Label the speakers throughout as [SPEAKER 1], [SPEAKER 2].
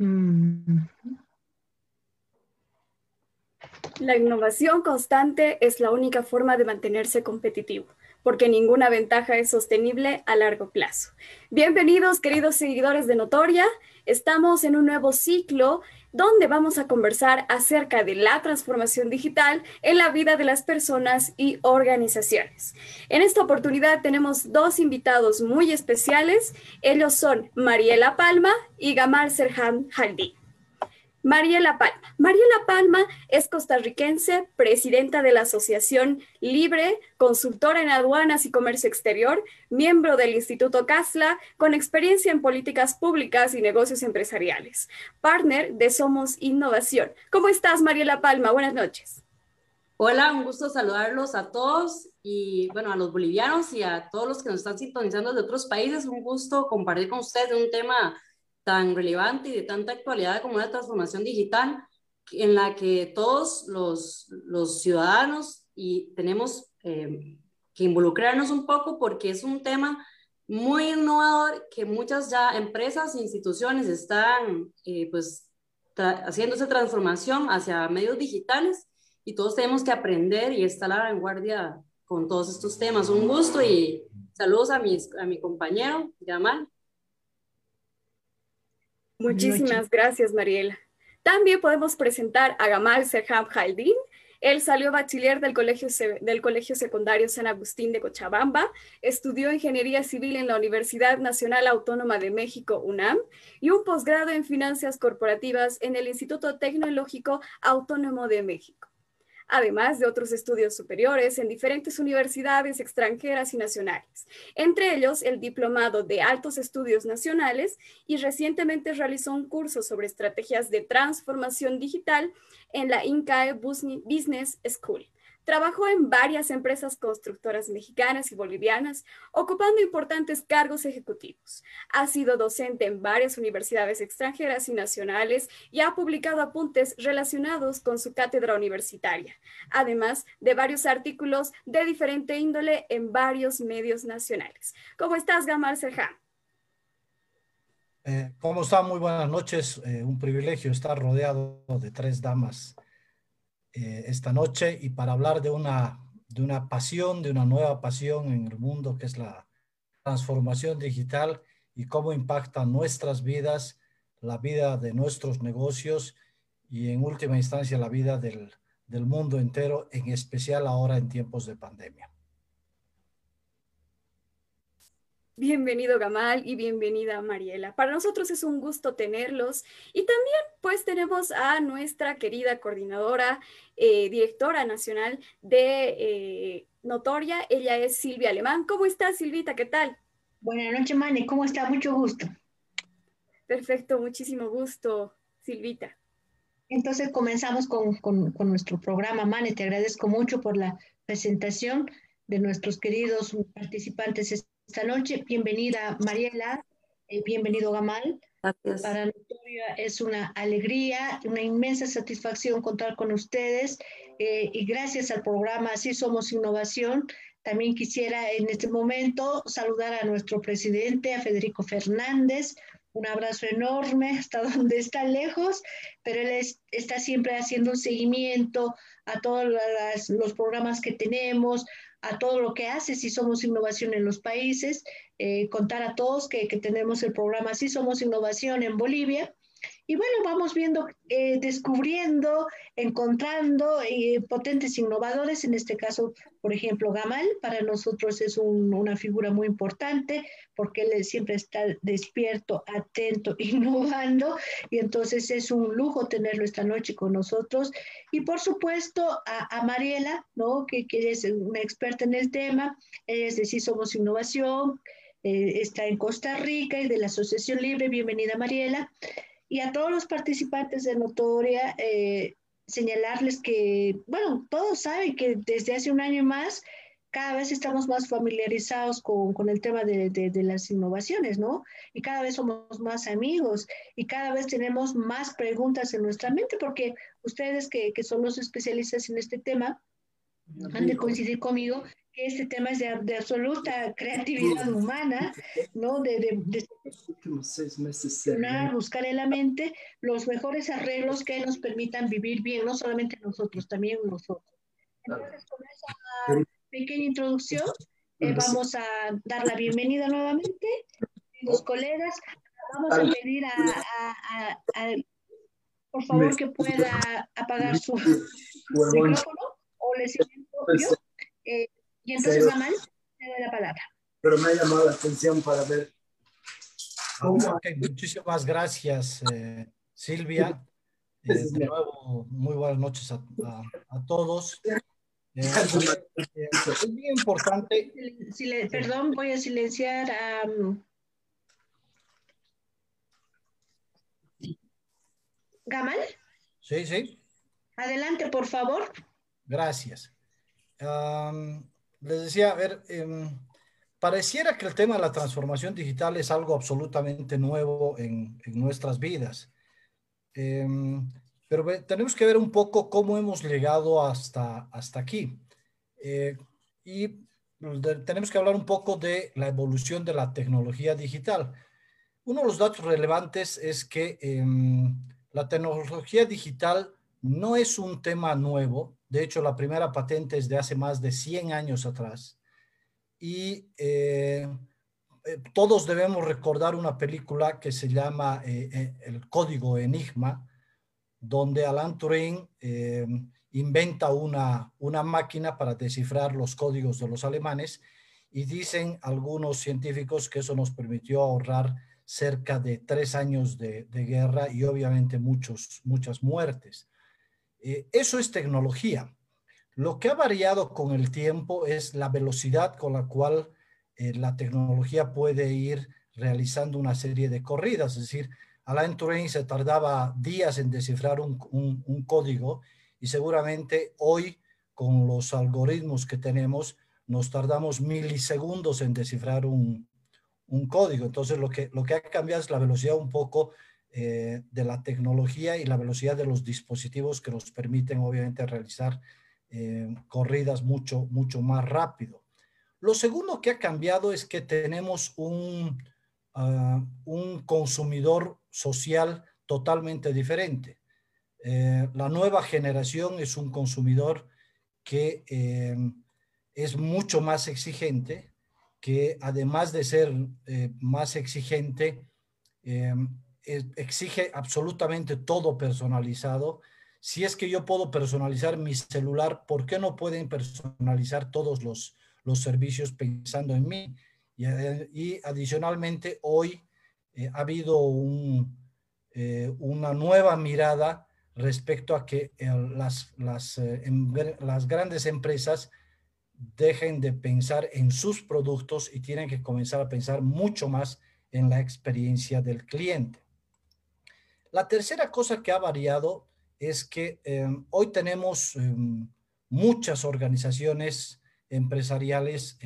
[SPEAKER 1] Mm. La innovación constante es la única forma de mantenerse competitivo, porque ninguna ventaja es sostenible a largo plazo. Bienvenidos, queridos seguidores de Notoria. Estamos en un nuevo ciclo donde vamos a conversar acerca de la transformación digital en la vida de las personas y organizaciones. En esta oportunidad tenemos dos invitados muy especiales. Ellos son Mariela Palma y Gamal Serhan Haldi. Mariela Palma. Mariela Palma es costarricense, presidenta de la Asociación Libre, consultora en aduanas y comercio exterior, miembro del Instituto CASLA, con experiencia en políticas públicas y negocios empresariales, partner de Somos Innovación. ¿Cómo estás, Mariela Palma? Buenas noches.
[SPEAKER 2] Hola, un gusto saludarlos a todos y bueno, a los bolivianos y a todos los que nos están sintonizando de otros países. Un gusto compartir con ustedes un tema tan relevante y de tanta actualidad como la transformación digital, en la que todos los, los ciudadanos y tenemos eh, que involucrarnos un poco porque es un tema muy innovador que muchas ya empresas e instituciones están eh, pues haciendo esa transformación hacia medios digitales y todos tenemos que aprender y estar a la vanguardia con todos estos temas. Un gusto y saludos a, mis, a mi compañero, Yamal.
[SPEAKER 1] Muchísimas gracias, Mariela. También podemos presentar a Gamal Serham Haldin. Él salió bachiller del colegio, del colegio Secundario San Agustín de Cochabamba, estudió Ingeniería Civil en la Universidad Nacional Autónoma de México, UNAM, y un posgrado en Finanzas Corporativas en el Instituto Tecnológico Autónomo de México además de otros estudios superiores en diferentes universidades extranjeras y nacionales, entre ellos el Diplomado de Altos Estudios Nacionales y recientemente realizó un curso sobre estrategias de transformación digital en la INCAE Business School. Trabajó en varias empresas constructoras mexicanas y bolivianas, ocupando importantes cargos ejecutivos. Ha sido docente en varias universidades extranjeras y nacionales y ha publicado apuntes relacionados con su cátedra universitaria, además de varios artículos de diferente índole en varios medios nacionales. ¿Cómo estás, Gamal Serján?
[SPEAKER 3] Eh, ¿Cómo está? Muy buenas noches. Eh, un privilegio estar rodeado de tres damas eh, esta noche y para hablar de una, de una pasión, de una nueva pasión en el mundo que es la transformación digital y cómo impacta nuestras vidas, la vida de nuestros negocios y en última instancia la vida del, del mundo entero, en especial ahora en tiempos de pandemia.
[SPEAKER 1] Bienvenido Gamal y bienvenida Mariela. Para nosotros es un gusto tenerlos y también pues tenemos a nuestra querida coordinadora, eh, directora nacional de eh, Notoria. Ella es Silvia Alemán. ¿Cómo estás Silvita? ¿Qué tal?
[SPEAKER 4] Buenas noches Mane, ¿cómo está? Mucho gusto.
[SPEAKER 1] Perfecto, muchísimo gusto Silvita.
[SPEAKER 4] Entonces comenzamos con, con nuestro programa Mane. Te agradezco mucho por la presentación de nuestros queridos participantes esta noche. Bienvenida Mariela, eh, bienvenido Gamal. Gracias. Para nosotros es una alegría, una inmensa satisfacción contar con ustedes eh, y gracias al programa Así Somos Innovación. También quisiera en este momento saludar a nuestro presidente, a Federico Fernández, un abrazo enorme hasta donde está lejos, pero él está siempre haciendo un seguimiento a todos los programas que tenemos, a todo lo que hace Si Somos Innovación en los países, eh, contar a todos que, que, tenemos el programa Si Somos Innovación en Bolivia y bueno, vamos viendo, eh, descubriendo, encontrando eh, potentes innovadores, en este caso, por ejemplo, Gamal, para nosotros es una figura muy importante porque él siempre está despierto, atento, innovando, y entonces es un lujo tenerlo esta noche con nosotros. Y por supuesto a, Mariela, ¿no? que, que, es una experta en el tema, es decir, Somos Innovación, eh, está en Costa Rica y de la Asociación Libre, bienvenida Mariela y a todos los participantes de Notoria, eh, señalarles que, bueno, todos saben que desde hace un año más, cada vez estamos más familiarizados con, con el tema de, de, las innovaciones, ¿no? Y cada vez somos más amigos y cada vez tenemos más preguntas en nuestra mente, porque ustedes que, que son los especialistas en este tema, han de coincidir conmigo este tema es de, absoluta creatividad humana, ¿no? De, de, de buscar en la mente los mejores arreglos que nos permitan vivir bien, no solamente nosotros, también nosotros. Entonces, con esa pequeña introducción, eh, vamos a dar la bienvenida nuevamente, los colegas. Vamos a pedir a, a, a, por favor, que pueda apagar su micrófono o le siento yo. Eh, y entonces, Mamá, te doy la palabra.
[SPEAKER 5] Pero me ha llamado la atención para ver.
[SPEAKER 3] Okay, muchísimas gracias, eh, Silvia. Eh, de nuevo, muy buenas noches a, a, a todos. Eh, es bien importante.
[SPEAKER 4] perdón, voy a silenciar a. Um, Gamal.
[SPEAKER 3] Sí, sí.
[SPEAKER 4] Adelante, por favor.
[SPEAKER 3] Gracias. Les decía, a ver, em, pareciera que el tema de la transformación digital es algo absolutamente nuevo en, nuestras vidas. Em, pero tenemos que ver un poco cómo hemos llegado hasta, hasta aquí. Eh, y tenemos que hablar un poco de la evolución de la tecnología digital. Uno de los datos relevantes es que em, la tecnología digital no es un tema nuevo. De hecho, la primera patente es de hace más de 100 años atrás. Y eh, eh, todos debemos recordar una película que se llama El Código Enigma, donde Alan Turing eh, inventa una, una máquina para descifrar los códigos de los alemanes y dicen algunos científicos que eso nos permitió ahorrar cerca de tres años de, guerra y obviamente muchos, muchas muertes. Eh, eso es tecnología. Lo que ha variado con el tiempo es la velocidad con la cual eh, la tecnología puede ir realizando una serie de corridas, es decir, Alain Turing se tardaba días en descifrar un, código y seguramente hoy con los algoritmos que tenemos nos tardamos milisegundos en descifrar un, código. Entonces lo que, lo que ha cambiado es la velocidad un poco eh, de la tecnología y la velocidad de los dispositivos que nos permiten obviamente realizar eh, corridas mucho, mucho más rápido. Lo segundo que ha cambiado es que tenemos un, un consumidor social totalmente diferente. Eh, la nueva generación es un consumidor que es mucho más exigente, que además de ser más exigente, exige absolutamente todo personalizado. Si es que yo puedo personalizar mi celular, ¿por qué no pueden personalizar todos los, los servicios pensando en mí? Y, adicionalmente, hoy eh, ha habido eh, una nueva mirada respecto a que eh, las, las, em, las grandes empresas dejen de pensar en sus productos y tienen que comenzar a pensar mucho más en la experiencia del cliente. La tercera cosa que ha variado es que em, hoy tenemos em, muchas organizaciones empresariales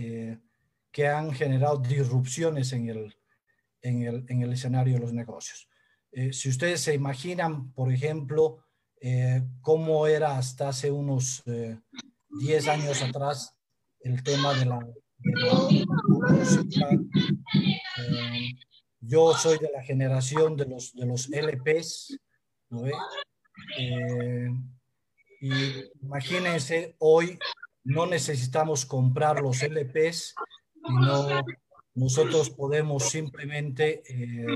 [SPEAKER 3] que han generado disrupciones en el, en el, en el escenario de los negocios. Eh, si ustedes se imaginan, por ejemplo, eh, cómo era hasta hace unos 10 eh, años atrás el tema de la, música. Yo soy de la generación de los, de los LPs, ¿no ve? y imagínense, hoy no necesitamos comprar los LPs, no nosotros podemos simplemente eh,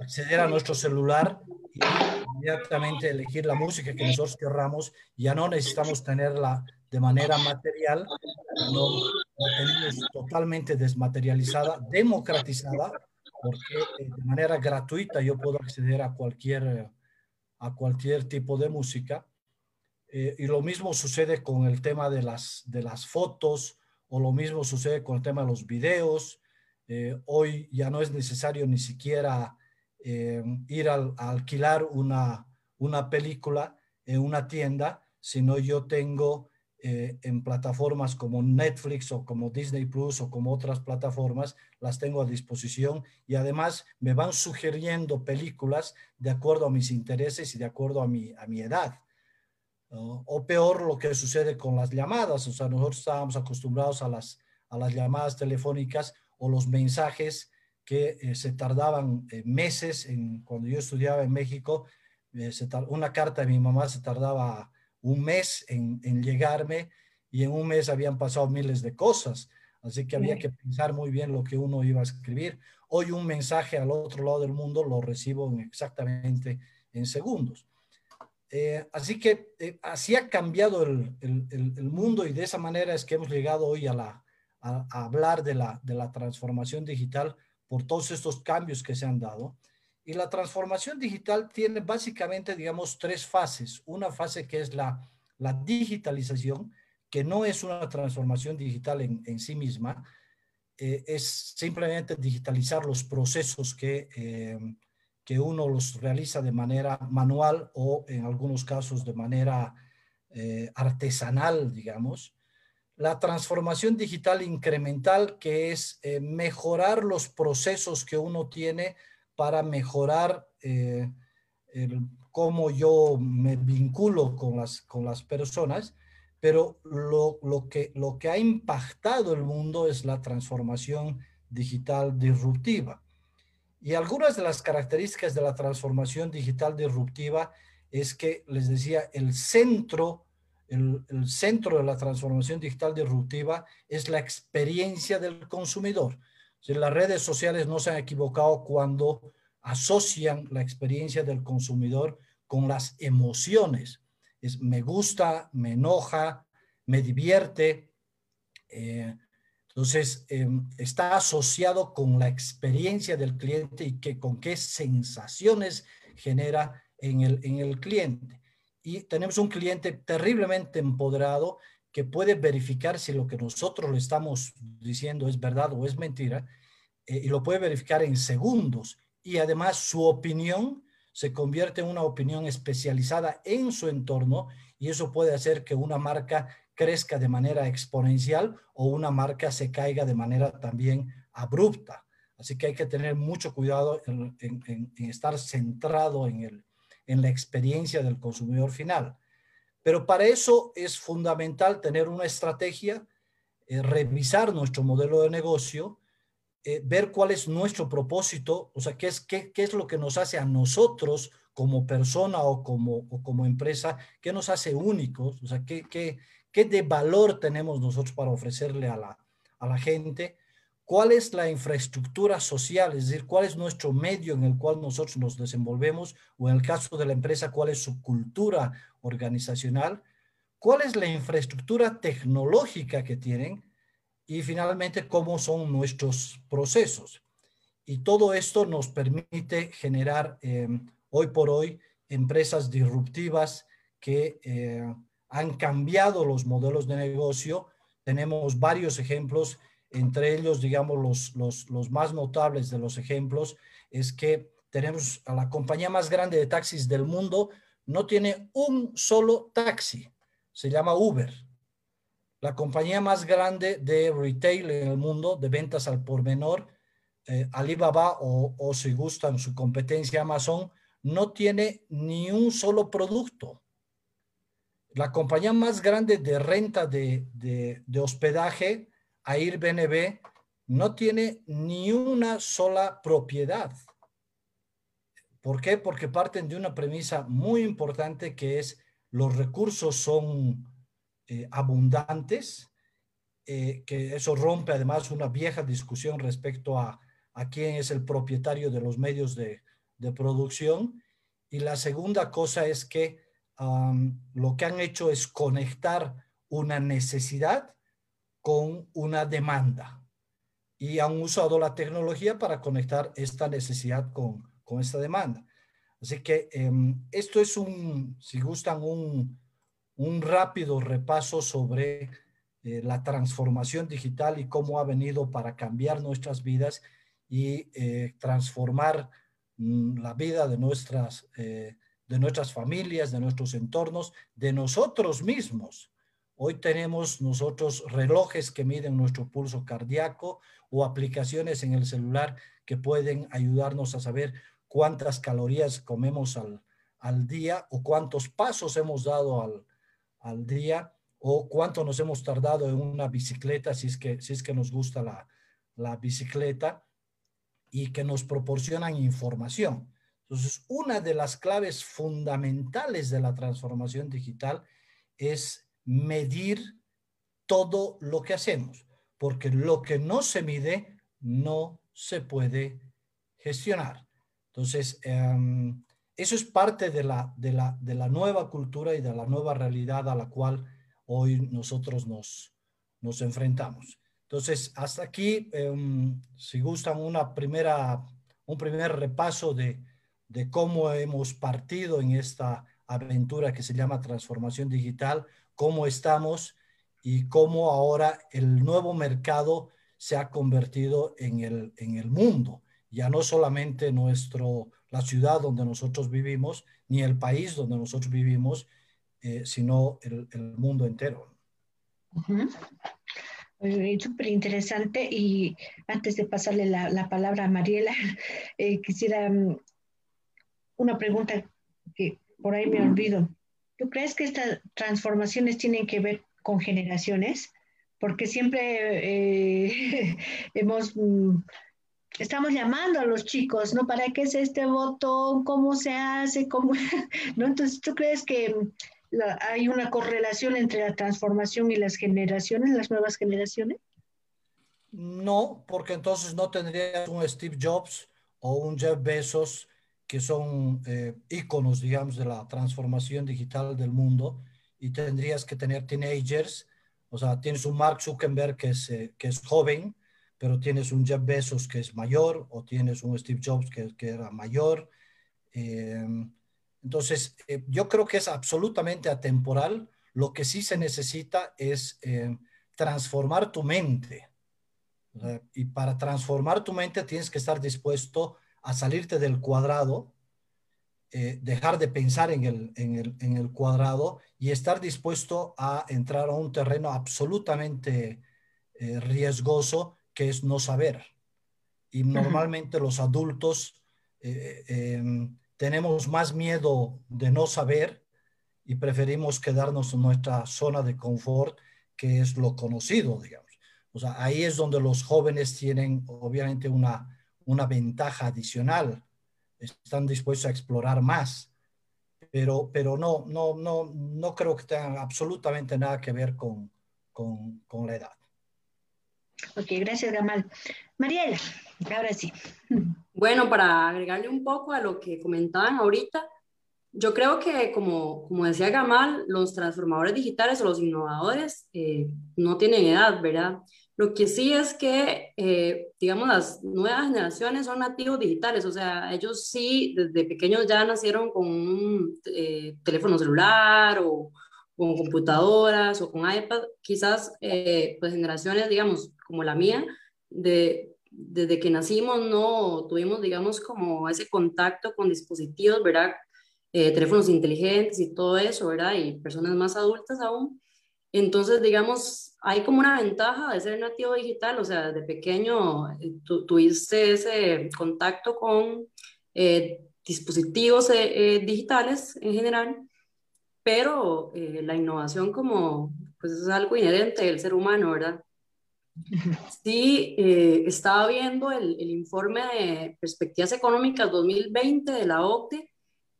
[SPEAKER 3] acceder a nuestro celular y inmediatamente elegir la música que nosotros querramos. Ya no necesitamos tenerla de manera material, no tenemos totalmente desmaterializada, democratizada, porque eh, de manera gratuita yo puedo acceder a cualquier, a cualquier tipo de música. Eh, y lo mismo sucede con el tema de las, de las fotos, o lo mismo sucede con el tema de los videos. Eh, hoy ya no es necesario ni siquiera ir a alquilar una, una película en una tienda, sino yo tengo eh, en plataformas como Netflix o como Disney Plus o como otras plataformas, las tengo a disposición y además me van sugiriendo películas de acuerdo a mis intereses y de acuerdo a mi, a mi edad. o peor lo que sucede con las llamadas. O sea, nosotros estábamos acostumbrados a las, a las llamadas telefónicas o los mensajes que eh, se tardaban eh, meses. En, cuando yo estudiaba en México, una carta de mi mamá se tardaba un mes en, en, llegarme y en un mes habían pasado miles de cosas. Así que había que pensar muy bien lo que uno iba a escribir. Hoy un mensaje al otro lado del mundo lo recibo exactamente en segundos. Eh, así que eh, así ha cambiado el, el, mundo y de esa manera es que hemos llegado hoy a, la, a, hablar de la, de la transformación digital por todos estos cambios que se han dado. Y la transformación digital tiene básicamente, digamos, tres fases. Una fase que es la, digitalización, que no es una transformación digital en, sí misma, eh, es simplemente digitalizar los procesos que que uno los realiza de manera manual o en algunos casos de manera eh, artesanal, digamos. La transformación digital incremental, que es eh, mejorar los procesos que uno tiene para mejorar eh, cómo yo me vinculo con las, con las personas, pero lo, lo, que, lo que ha impactado el mundo es la transformación digital disruptiva. Y algunas de las características de la transformación digital disruptiva es que, les decía, el centro, el, centro de la transformación digital disruptiva es la experiencia del consumidor. Las redes sociales no se han equivocado cuando asocian la experiencia del consumidor con las emociones. Es me gusta, me enoja, me divierte, eh, entonces, em, está asociado con la experiencia del cliente y que, con qué sensaciones genera en el cliente. Y tenemos un cliente terriblemente empoderado que puede verificar si lo que nosotros le estamos diciendo es verdad o es mentira, eh, y lo puede verificar en segundos. Y además su opinión se convierte en una opinión especializada en su entorno y eso puede hacer que una marca crezca de manera exponencial o una marca se caiga de manera también abrupta. Así que hay que tener mucho cuidado en, estar centrado en, el, en la experiencia del consumidor final. Pero para eso es fundamental tener una estrategia, eh, revisar nuestro modelo de negocio, eh, ver cuál es nuestro propósito, o sea, qué es, qué, qué es lo que nos hace a nosotros como persona o como, o como empresa, qué nos hace únicos, o sea, qué, qué, qué de valor tenemos nosotros para ofrecerle a la, a la gente, cuál es la infraestructura social, es decir, cuál es nuestro medio en el cual nosotros nos desenvolvemos, o en el caso de la empresa, cuál es su cultura organizacional, cuál es la infraestructura tecnológica que tienen y finalmente cómo son nuestros procesos. Y todo esto nos permite generar eh, hoy por hoy empresas disruptivas que eh, han cambiado los modelos de negocio. Tenemos varios ejemplos, entre ellos, digamos, los, los, los más notables de los ejemplos es que tenemos a la compañía más grande de taxis del mundo, no tiene un solo taxi, se llama Uber. La compañía más grande de retail en el mundo, de ventas al por menor, eh, Alibaba o, si gustan su competencia Amazon, no tiene ni un solo producto la compañía más grande de renta de, de, hospedaje, Airbnb, no tiene ni una sola propiedad. ¿Por qué? Porque parten de una premisa muy importante que es los recursos son eh, abundantes, eh, que eso rompe además una vieja discusión respecto a, a quién es el propietario de los medios de, de producción. Y la segunda cosa es que lo que han hecho es conectar una necesidad con una demanda y han usado la tecnología para conectar esta necesidad con, con esta demanda. Así que em, esto es un, si gustan, un, un rápido repaso sobre eh, la transformación digital y cómo ha venido para cambiar nuestras vidas y eh, transformar mm, la vida de nuestras eh, de nuestras familias, de nuestros entornos, de nosotros mismos. Hoy tenemos nosotros relojes que miden nuestro pulso cardíaco o aplicaciones en el celular que pueden ayudarnos a saber cuántas calorías comemos al, al día o cuántos pasos hemos dado al, al día o cuánto nos hemos tardado en una bicicleta, si es que, si es que nos gusta la, la bicicleta, y que nos proporcionan información. Entonces, una de las claves fundamentales de la transformación digital es medir todo lo que hacemos, porque lo que no se mide no se puede gestionar. Entonces, em, eso es parte de la, de, la, de la nueva cultura y de la nueva realidad a la cual hoy nosotros nos, nos enfrentamos. Entonces, hasta aquí, em, si gustan una primera, un primer repaso de, de cómo hemos partido en esta aventura que se llama transformación digital, cómo estamos y cómo ahora el nuevo mercado se ha convertido en el, en el mundo, ya no solamente nuestro, la ciudad donde nosotros vivimos, ni el país donde nosotros vivimos, eh, sino el, el, mundo entero.
[SPEAKER 4] Súper interesante y antes de pasarle la, la palabra a Mariela, eh, quisiera mm, una pregunta que por ahí me olvido. ¿Tú crees que estas transformaciones tienen que ver con generaciones? Porque siempre eh, hemos, mm, estamos llamando a los chicos, ¿no? ¿Para qué es este voto? ¿Cómo se hace? ¿Cómo? ¿No? Entonces, ¿tú crees que hay una correlación entre la transformación y las generaciones, las nuevas generaciones?
[SPEAKER 3] No, porque entonces no tendrías un Steve Jobs o un Jeff Bezos que son eh, íconos, digamos, de la transformación digital del mundo y tendrías que tener teenagers, o sea, tienes un Mark Zuckerberg que es, eh, que es joven, pero tienes un Jeff Bezos que es mayor o tienes un Steve Jobs que, que era mayor. Eh, entonces, eh, yo creo que es absolutamente atemporal. Lo que sí se necesita es eh, transformar tu mente. y para transformar tu mente tienes que estar dispuesto a salirte del cuadrado, eh, dejar de pensar en el, en, el, en el, cuadrado y estar dispuesto a entrar a un terreno absolutamente riesgoso que es no saber. Y normalmente los adultos em, tenemos más miedo de no saber y preferimos quedarnos en nuestra zona de confort, que es lo conocido, digamos. O sea, ahí es donde los jóvenes tienen obviamente una, una ventaja adicional, están dispuestos a explorar más, pero, pero no, no, no, no creo que tenga absolutamente nada que ver con, con, con la edad.
[SPEAKER 4] Ok, gracias, Gamal. Mariela, ahora sí.
[SPEAKER 2] Bueno, para agregarle un poco a lo que comentaban ahorita, yo creo que como, como decía Gamal, los transformadores digitales o los innovadores eh, no tienen edad, ¿verdad? Lo que sí es que, eh, digamos, las nuevas generaciones son nativos digitales, o sea, ellos sí desde pequeños ya nacieron con un eh, teléfono celular o con computadoras o con iPad, quizás pues generaciones, digamos, como la mía, de desde que nacimos no tuvimos, digamos, como ese contacto con dispositivos, ¿verdad? Eh, teléfonos inteligentes y todo eso, ¿verdad? Y personas más adultas aún. Entonces, digamos, hay como una ventaja de ser nativo digital, o sea, desde pequeño eh, tuviste ese contacto con eh, dispositivos digitales en general, pero la innovación como, pues es algo inherente del ser humano, ¿verdad? Sí, eh, estaba viendo el, el, informe de perspectivas económicas 2020 de la OCDE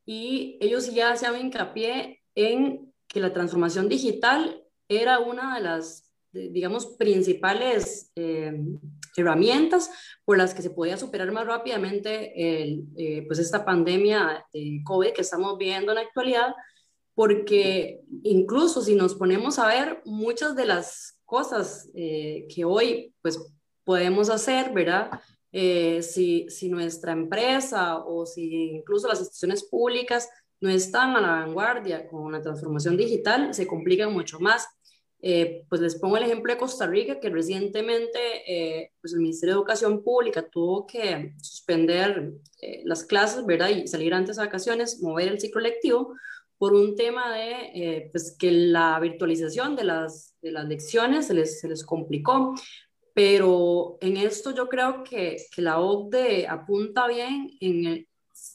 [SPEAKER 2] y ellos ya hacían hincapié en que la transformación digital era una de las, digamos, principales eh, herramientas por las que se podía superar más rápidamente el, eh, pues esta pandemia de COVID que estamos viendo en la actualidad, porque incluso si nos ponemos a ver muchas de las cosas eh, que hoy pues podemos hacer, ¿verdad? Eh, si, si nuestra empresa o si incluso las instituciones públicas no están a la vanguardia con la transformación digital, se complican mucho más. Eh, pues les pongo el ejemplo de Costa Rica, que recientemente pues el Ministerio de Educación Pública tuvo que suspender las clases, ¿verdad? Y salir antes de vacaciones, mover el ciclo lectivo, por un tema de eh, pues que la virtualización de las, de las lecciones se les, se les complicó. Pero en esto yo creo que, que la OCDE apunta bien en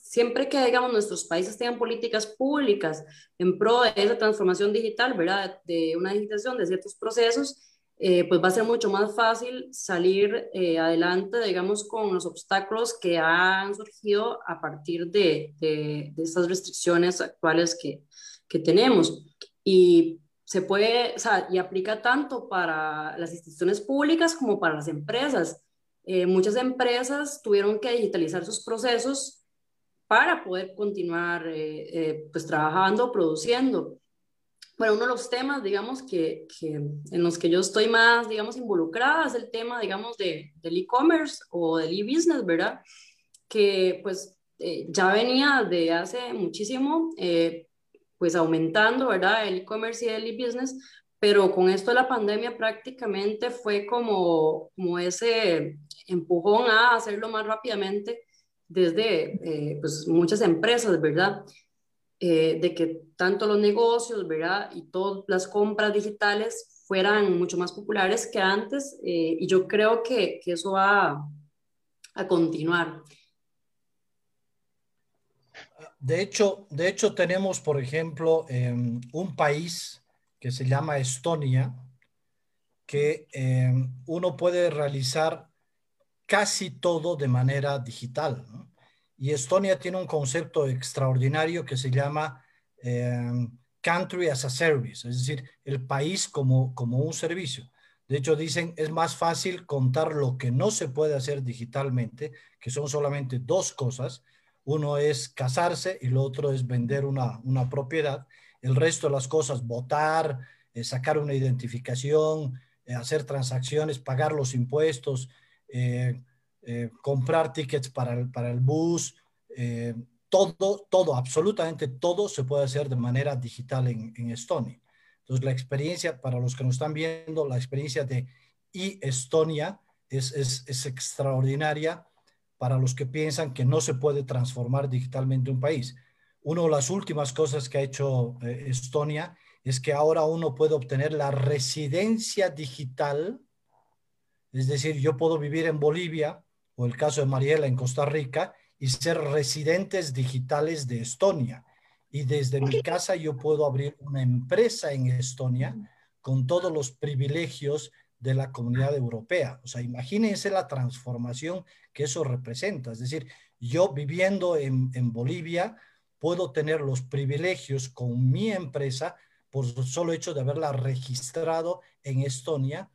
[SPEAKER 2] siempre que, digamos, nuestros países tengan políticas públicas en pro de esa transformación digital, ¿verdad? De una digitalización de ciertos procesos, eh, pues va a ser mucho más fácil salir eh, adelante, digamos, con los obstáculos que han surgido a partir de, de, de estas restricciones actuales que, que tenemos. Y se puede, o sea, y aplica tanto para las instituciones públicas como para las empresas. Eh, muchas empresas tuvieron que digitalizar sus procesos para poder continuar eh, eh, pues trabajando, produciendo. Bueno, uno de los temas, digamos, que, que, en los que yo estoy más, digamos, involucrada es el tema, digamos, de, del e-commerce o del e-business, ¿verdad? Que pues ya venía de hace muchísimo, pues aumentando, ¿verdad? El e-commerce y el e-business, pero con esto de la pandemia prácticamente fue como, como ese empujón a hacerlo más rápidamente desde eh, pues muchas empresas, ¿verdad? Eh, de que tanto los negocios, ¿verdad? Y todas las compras digitales fueran mucho más populares que antes eh, y yo creo que, que eso va a continuar.
[SPEAKER 3] De hecho, de hecho tenemos, por ejemplo, em, un país que se llama Estonia, que em, uno puede realizar casi todo de manera digital. Y Estonia tiene un concepto extraordinario que se llama em, Country as a Service, es decir, el país como, como un servicio. De hecho, dicen, es más fácil contar lo que no se puede hacer digitalmente, que son solamente dos cosas, uno es casarse y lo otro es vender una, propiedad. El resto de las cosas, votar, eh, sacar una identificación, eh, hacer transacciones, pagar los impuestos, eh, comprar tickets para el, para el bus, todo, todo, absolutamente todo se puede hacer de manera digital en, Estonia. Entonces, la experiencia, para los que nos están viendo, la experiencia de e-Estonia es, es extraordinaria para los que piensan que no se puede transformar digitalmente un país. Una de las últimas cosas que ha hecho eh, Estonia es que ahora uno puede obtener la residencia digital, es decir, yo puedo vivir en Bolivia o el caso de Mariela en Costa Rica y ser residentes digitales de Estonia. Y desde mi casa yo puedo abrir una empresa en Estonia con todos los privilegios de la comunidad europea. O sea, imagínense la transformación que eso representa. Es decir, yo viviendo en, Bolivia puedo tener los privilegios con mi empresa por solo hecho de haberla registrado en Estonia.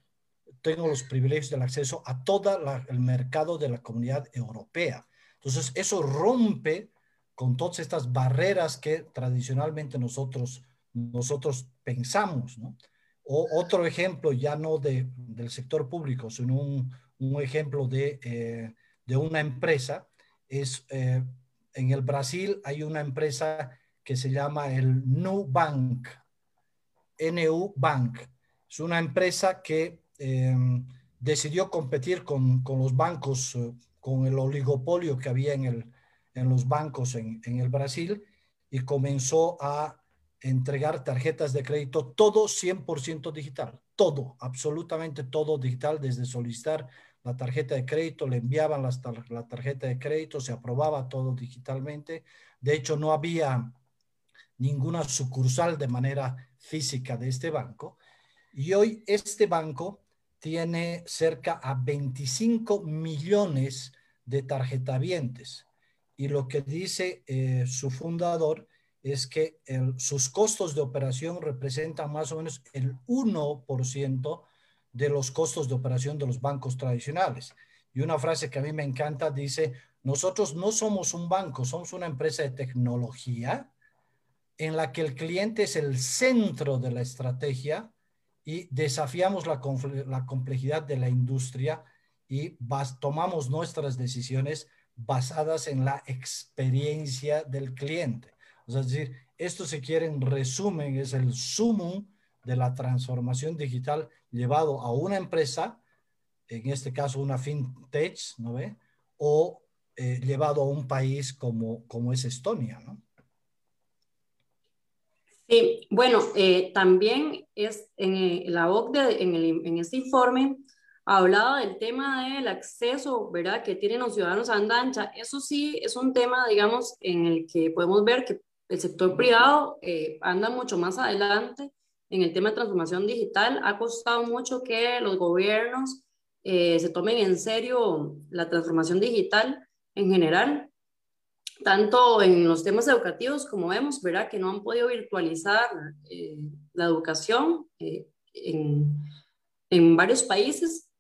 [SPEAKER 3] Tengo los privilegios del acceso a todo el mercado de la comunidad europea. Entonces, eso rompe con todas estas barreras que tradicionalmente nosotros, nosotros pensamos, ¿no? O otro ejemplo, ya no de, del sector público, sino un, un ejemplo de, eh, de, una empresa, es eh, en el Brasil hay una empresa que se llama el Nubank, NU Bank. Es una empresa que eh, decidió competir con, con los bancos, con el oligopolio que había en, el, en los bancos en, en el Brasil y comenzó a entregar tarjetas de crédito, todo 100% digital, todo, absolutamente todo digital, desde solicitar la tarjeta de crédito, le enviaban la tarjeta de crédito, se aprobaba todo digitalmente. De hecho, no había ninguna sucursal de manera física de este banco. Y hoy este banco tiene cerca a 25 millones de tarjetavientes. Y lo que dice eh, su fundador es que sus costos de operación representan más o menos el 1% de los costos de operación de los bancos tradicionales. Y una frase que a mí me encanta dice, nosotros no somos un banco, somos una empresa de tecnología en la que el cliente es el centro de la estrategia y desafiamos la, la complejidad de la industria y tomamos nuestras decisiones basadas en la experiencia del cliente. O sea, es decir, esto se quiere en resumen, es el sumo de la transformación digital llevado a una empresa, en este caso una fintech, ¿no ve? O eh, llevado a un país como, como es Estonia, ¿no?
[SPEAKER 2] Sí, bueno, eh, también es en la OCDE, en, en este informe, hablaba del tema del acceso, ¿verdad?, que tienen los ciudadanos a banda ancha. Eso sí es un tema, digamos, en el que podemos ver que el sector privado eh, anda mucho más adelante en el tema de transformación digital. Ha costado mucho que los gobiernos eh, se tomen en serio la transformación digital en general, tanto en los temas educativos como vemos, ¿verdad? Que no han podido virtualizar eh, la educación en, en varios países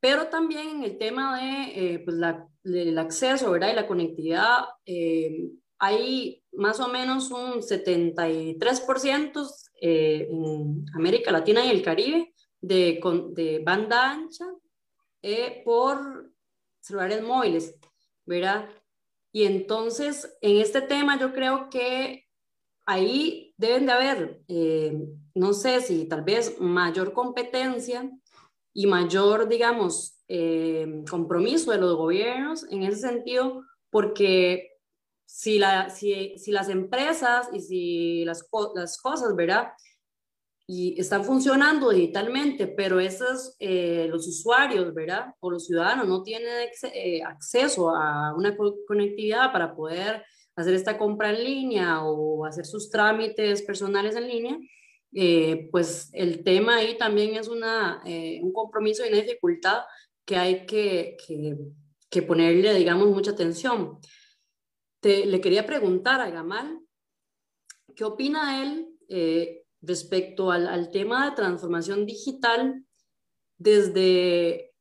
[SPEAKER 2] pero también en el tema de eh, pues la, del acceso ¿verdad? y la conectividad, eh, hay más o menos un 73% eh, en América Latina y el Caribe de, de banda ancha por celulares móviles, ¿verdad? Y entonces, en este tema yo creo que ahí deben de haber, no sé si tal vez mayor competencia y mayor, digamos, eh, compromiso de los gobiernos en ese sentido, porque si, la, si, si las empresas y si las, las cosas, ¿verdad? Y están funcionando digitalmente, pero esos, eh, los usuarios, ¿verdad? O los ciudadanos no tienen eh, acceso a una conectividad para poder hacer esta compra en línea o hacer sus trámites personales en línea, eh, pues el tema ahí también es una, eh, un compromiso y una dificultad que hay que, que, ponerle, digamos, mucha atención. Te, le quería preguntar a Gamal, ¿qué opina él eh, respecto al, al, tema de transformación digital desde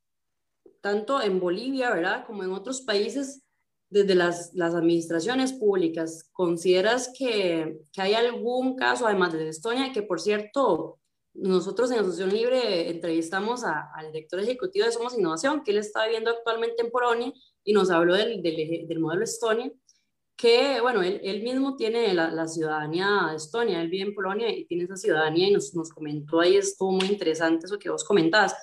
[SPEAKER 2] tanto en Bolivia, ¿verdad? Como en otros países desde las, las administraciones públicas, ¿consideras que, que, hay algún caso, además de Estonia, que por cierto, nosotros en Asociación Libre entrevistamos al director ejecutivo de Somos Innovación, que él está viviendo actualmente en Polonia y nos habló del, del, del modelo Estonia, que, bueno, él, él mismo tiene la, la, ciudadanía de Estonia, él vive en Polonia y tiene esa ciudadanía y nos, nos comentó ahí, estuvo muy interesante eso que vos comentabas.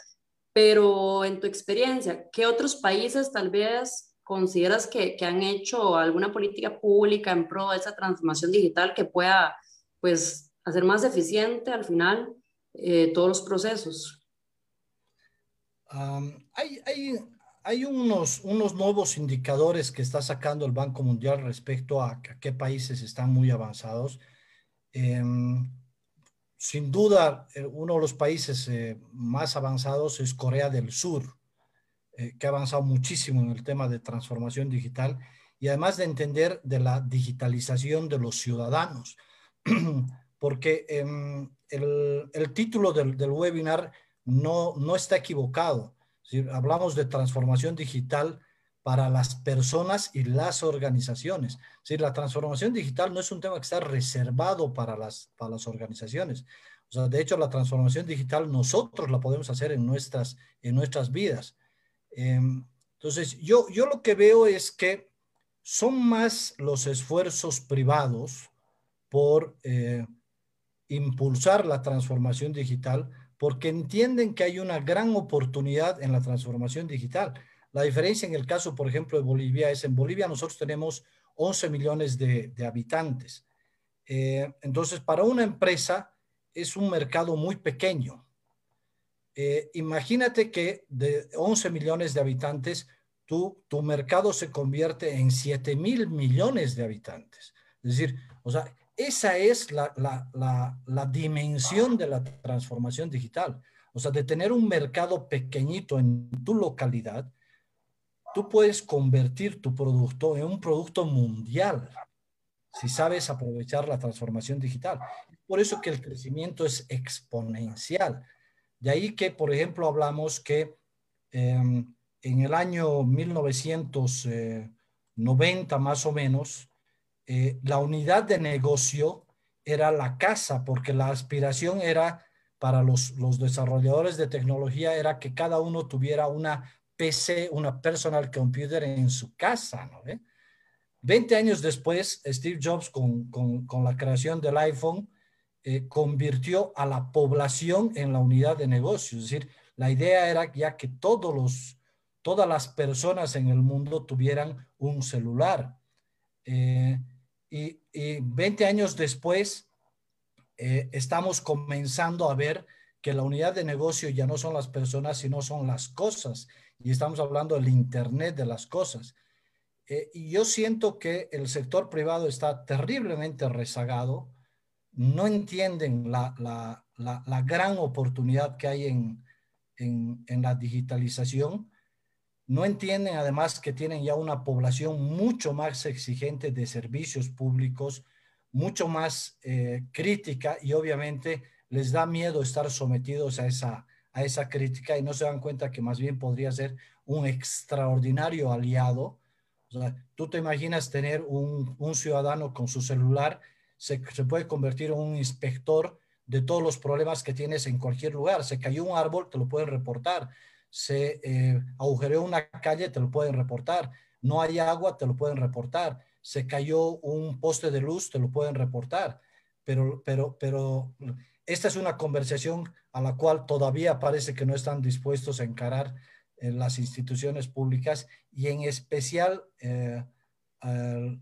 [SPEAKER 2] Pero en tu experiencia, ¿qué otros países tal vez consideras que, que, han hecho alguna política pública en pro de esa transformación digital que pueda, pues, hacer más eficiente al final eh, todos los procesos?
[SPEAKER 3] hay, hay, hay unos, unos nuevos indicadores que está sacando el Banco Mundial respecto a, qué países están muy avanzados. Em, sin duda, eh, uno de los países eh, más avanzados es Corea del Sur eh, que ha avanzado muchísimo en el tema de transformación digital y además de entender de la digitalización de los ciudadanos, porque em, el, título del, del, webinar no, no está equivocado. Hablamos de transformación digital para las personas y las organizaciones. ¿sí? La transformación digital no es un tema que está reservado para las, para las organizaciones. O sea, de hecho, la transformación digital nosotros la podemos hacer en nuestras, en nuestras vidas. Em, entonces, yo, yo lo que veo es que son más los esfuerzos privados por eh, impulsar la transformación digital porque entienden que hay una gran oportunidad en la transformación digital. La diferencia en el caso, por ejemplo, de Bolivia es en Bolivia nosotros tenemos 11 millones de, habitantes. Eh, entonces, para una empresa es un mercado muy pequeño. Eh, imagínate que de 11 millones de habitantes, tu, tu mercado se convierte en 7 mil millones de habitantes. Es decir, o sea, esa es la, la, la, dimensión de la transformación digital. O sea, de tener un mercado pequeñito en tu localidad, tú puedes convertir tu producto en un producto mundial si sabes aprovechar la transformación digital. Por eso que el crecimiento es exponencial. De ahí que, por ejemplo, hablamos que em, en el año 1990 más o menos, eh, la unidad de negocio era la casa, porque la aspiración era para los, los desarrolladores de tecnología era que cada uno tuviera una PC, una personal computer en su casa. ¿no? 20 años después, Steve Jobs con, con, con la creación del iPhone, eh, convirtió a la población en la unidad de negocio. Es decir, la idea era ya que todos los, todas las personas en el mundo tuvieran un celular. Eh, y, y, 20 años después, eh, estamos comenzando a ver que la unidad de negocio ya no son las personas, sino son las cosas. Y estamos hablando del Internet de las cosas. Eh, y yo siento que el sector privado está terriblemente rezagado. No entienden la, la, la, gran oportunidad que hay en, en, en la digitalización. No entienden además que tienen ya una población mucho más exigente de servicios públicos, mucho más eh, crítica y obviamente les da miedo estar sometidos a esa, a esa crítica y no se dan cuenta que más bien podría ser un extraordinario aliado. Tú te imaginas tener un, un ciudadano con su celular, se, se, puede convertir en un inspector de todos los problemas que tienes en cualquier lugar. Se cayó un árbol, te lo pueden reportar. Se eh, agujereó una calle, te lo pueden reportar. No hay agua, te lo pueden reportar. Se cayó un poste de luz, te lo pueden reportar. Pero, pero, pero esta es una conversación a la cual todavía parece que no están dispuestos a encarar eh, las instituciones públicas y en especial eh,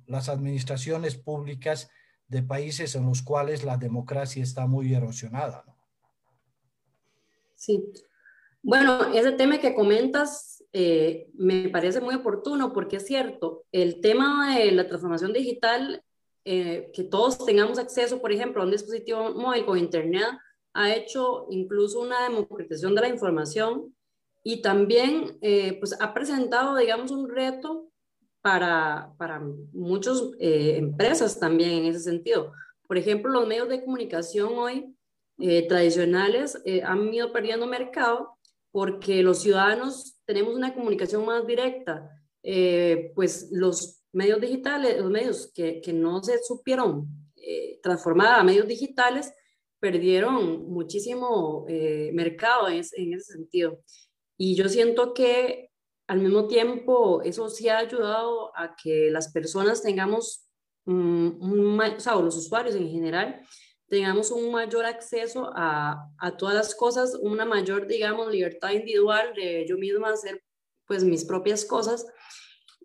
[SPEAKER 3] las administraciones públicas de países en los cuales la democracia está muy erosionada.
[SPEAKER 2] Sí. Bueno, ese tema que comentas eh, me parece muy oportuno porque es cierto, el tema de la transformación digital eh, que todos tengamos acceso, por ejemplo, a un dispositivo móvil con internet, ha hecho incluso una democratización de la información y también eh, pues ha presentado, digamos, un reto para, para muchas empresas también en ese sentido. Por ejemplo, los medios de comunicación hoy tradicionales han ido perdiendo mercado porque los ciudadanos tenemos una comunicación más directa. pues los medios digitales, los medios que, que no se supieron eh, transformar a medios digitales, perdieron muchísimo eh, mercado en, en, ese sentido. Y yo siento que al mismo tiempo eso sí ha ayudado a que las personas tengamos, un, o sea, los usuarios en general, tengamos un mayor acceso a, a, todas las cosas, una mayor, digamos, libertad individual de yo misma hacer pues mis propias cosas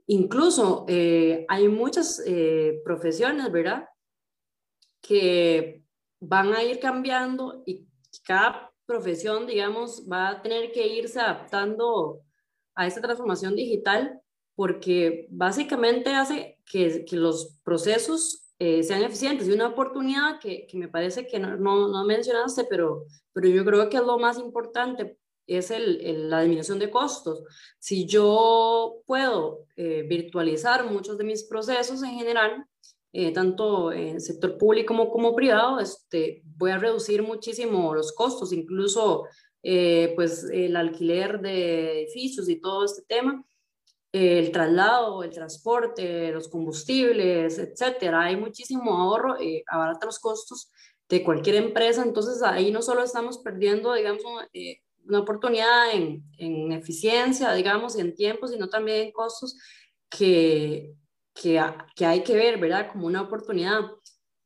[SPEAKER 2] Incluso eh, hay muchas eh, profesiones, ¿verdad? Que van a ir cambiando y cada profesión, digamos, va a tener que irse adaptando a esta transformación digital porque básicamente hace que, que los procesos eh, sean eficientes. Y una oportunidad que, que me parece que no, no, no, mencionaste, pero, pero yo creo que es lo más importante es el, la disminución de costos. Si yo puedo eh, virtualizar muchos de mis procesos en general, eh, tanto en sector público como, como privado, este, voy a reducir muchísimo los costos, incluso eh, pues el alquiler de edificios y todo este tema, el traslado, el transporte, los combustibles, etcétera. Hay muchísimo ahorro, abarata los costos de cualquier empresa, entonces ahí no solo estamos perdiendo, digamos, una oportunidad en, en, eficiencia, digamos, y en tiempo, sino también en costos que, que, que, hay que ver, ¿verdad? Como una oportunidad.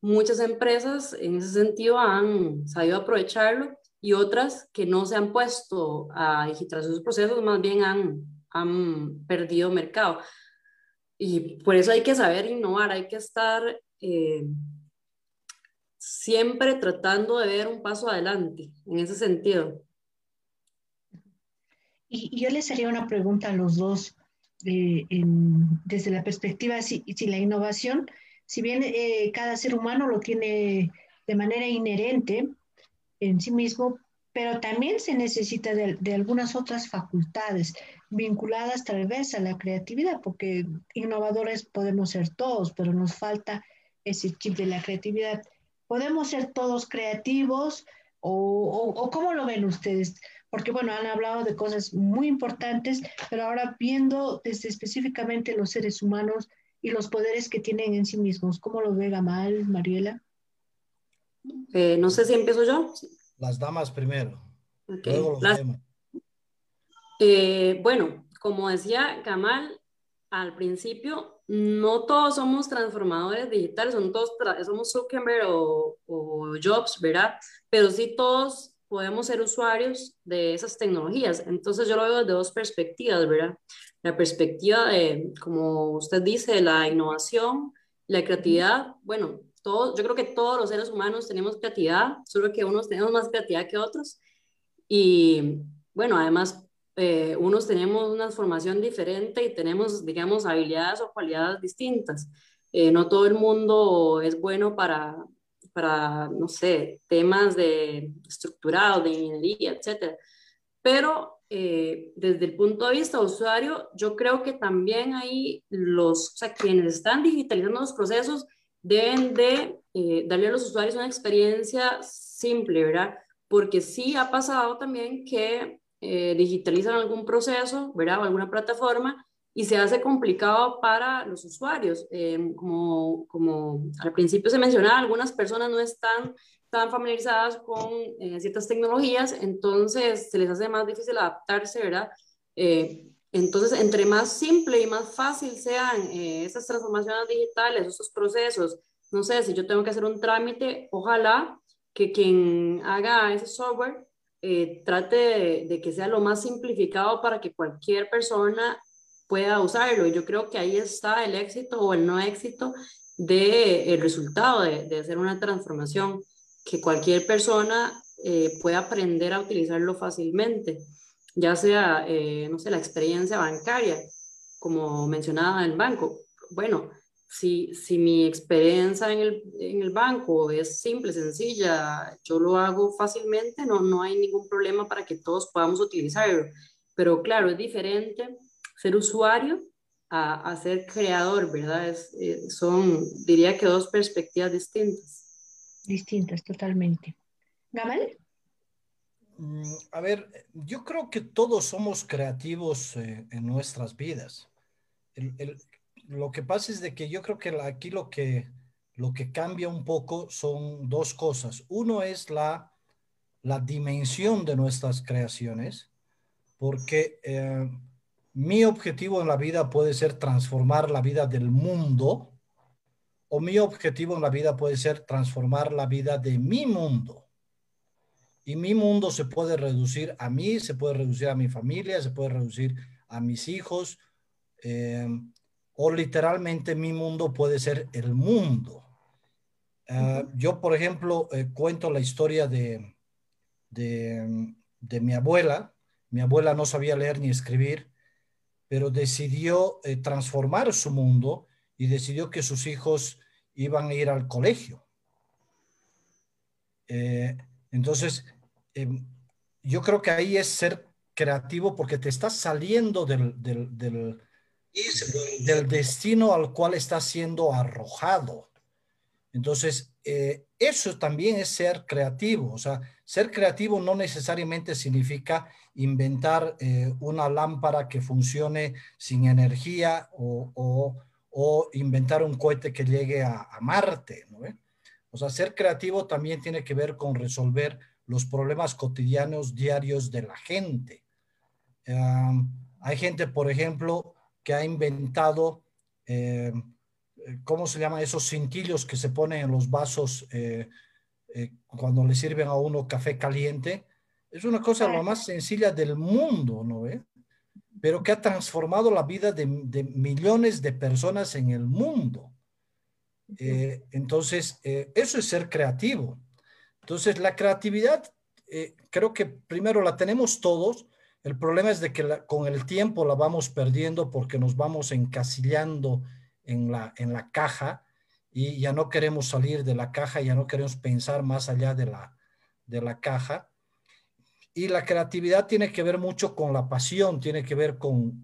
[SPEAKER 2] Muchas empresas en ese sentido han sabido aprovecharlo y otras que no se han puesto a digitalizar sus procesos, más bien han, han perdido mercado. Y por eso hay que saber innovar, hay que estar eh, siempre tratando de ver un paso adelante en ese sentido.
[SPEAKER 4] Y, yo les haría una pregunta a los dos eh, desde la perspectiva si, si, la innovación, si bien eh, cada ser humano lo tiene de manera inherente en sí mismo, pero también se necesita de, de, algunas otras facultades vinculadas tal vez a la creatividad, porque innovadores podemos ser todos, pero nos falta ese chip de la creatividad. ¿Podemos ser todos creativos o, o, o cómo lo ven ustedes? porque bueno, han hablado de cosas muy importantes, pero ahora viendo desde específicamente los seres humanos y los poderes que tienen en sí mismos, ¿cómo lo ve Gamal, Mariela?
[SPEAKER 2] Eh, no sé si empiezo yo.
[SPEAKER 3] Las damas primero. Luego los
[SPEAKER 2] eh, bueno, como decía Gamal al principio, no todos somos transformadores digitales, no todos somos Zuckerberg o, o Jobs, ¿verdad? Pero sí todos podemos ser usuarios de esas tecnologías. Entonces yo lo veo desde dos perspectivas, ¿verdad? La perspectiva de, como usted dice, la innovación, la creatividad. Bueno, todos, yo creo que todos los seres humanos tenemos creatividad, solo que unos tenemos más creatividad que otros. Y bueno, además, eh, unos tenemos una formación diferente y tenemos, digamos, habilidades o cualidades distintas. Eh, no todo el mundo es bueno para, para, no sé, temas de estructurado, de ingeniería, etcétera. Pero eh, desde el punto de vista usuario, yo creo que también ahí los, o sea, quienes están digitalizando los procesos deben de eh, darle a los usuarios una experiencia simple, ¿verdad? Porque sí ha pasado también que eh, digitalizan algún proceso, ¿verdad? O alguna plataforma y se hace complicado para los usuarios. como, como al principio se mencionaba, algunas personas no están están familiarizadas con eh, ciertas tecnologías, entonces se les hace más difícil adaptarse, ¿verdad? Eh, entonces, entre más simple y más fácil sean eh, esas transformaciones digitales, esos procesos, no sé, si yo tengo que hacer un trámite, ojalá que quien haga ese software trate de, de, que sea lo más simplificado para que cualquier persona pueda usarlo. Yo creo que ahí está el éxito o el no éxito del el resultado de, de hacer una transformación que cualquier persona eh, pueda aprender a utilizarlo fácilmente, ya sea, eh, no sé, la experiencia bancaria, como mencionaba en el banco. Bueno, si, si mi experiencia en el, en el, banco es simple, sencilla, yo lo hago fácilmente, no, no hay ningún problema para que todos podamos utilizarlo. Pero claro, es diferente ser usuario a, a ser creador, ¿verdad? Es, eh, son, diría que dos perspectivas distintas
[SPEAKER 4] distintas totalmente. Gamal.
[SPEAKER 3] Mm, a ver, yo creo que todos somos creativos eh, en nuestras vidas. Lo que pasa es de que yo creo que aquí lo que, lo que cambia un poco son dos cosas. Uno es la, la dimensión de nuestras creaciones, porque eh, mi objetivo en la vida puede ser transformar la vida del mundo o mi objetivo en la vida puede ser transformar la vida de mi mundo. Y mi mundo se puede reducir a mí, se puede reducir a mi familia, se puede reducir a mis hijos, eh, o literalmente mi mundo puede ser el mundo. Ah, yo, por ejemplo, eh, cuento la historia de, de, de, mi abuela. Mi abuela no sabía leer ni escribir, pero decidió eh, transformar su mundo y decidió que sus hijos iban a ir al colegio. Eh, entonces, em, yo creo que ahí es ser creativo porque te estás saliendo del, del, del, del destino al cual estás siendo arrojado. Entonces, eh, eso también es ser creativo. O sea, ser creativo no necesariamente significa inventar eh, una lámpara que funcione sin energía o inventar un cohete que llegue a, Marte, ¿no? O sea, ser creativo también tiene que ver con resolver los problemas cotidianos diarios de la gente. hay gente, por ejemplo, que ha inventado, eh, ¿cómo se llama? Esos cintillos que se ponen en los vasos eh, eh, cuando le sirven a uno café caliente. Es una cosa lo más sencilla del mundo, ¿no? ve? pero que ha transformado la vida de, millones de personas en el mundo. Eh, entonces, eh, eso es ser creativo. Entonces, la creatividad, eh, creo que primero la tenemos todos. El problema es de que con el tiempo la vamos perdiendo porque nos vamos encasillando en la, en la caja y ya no queremos salir de la caja, ya no queremos pensar más allá de la, de la caja. Y la creatividad tiene que ver mucho con la pasión, tiene que ver con,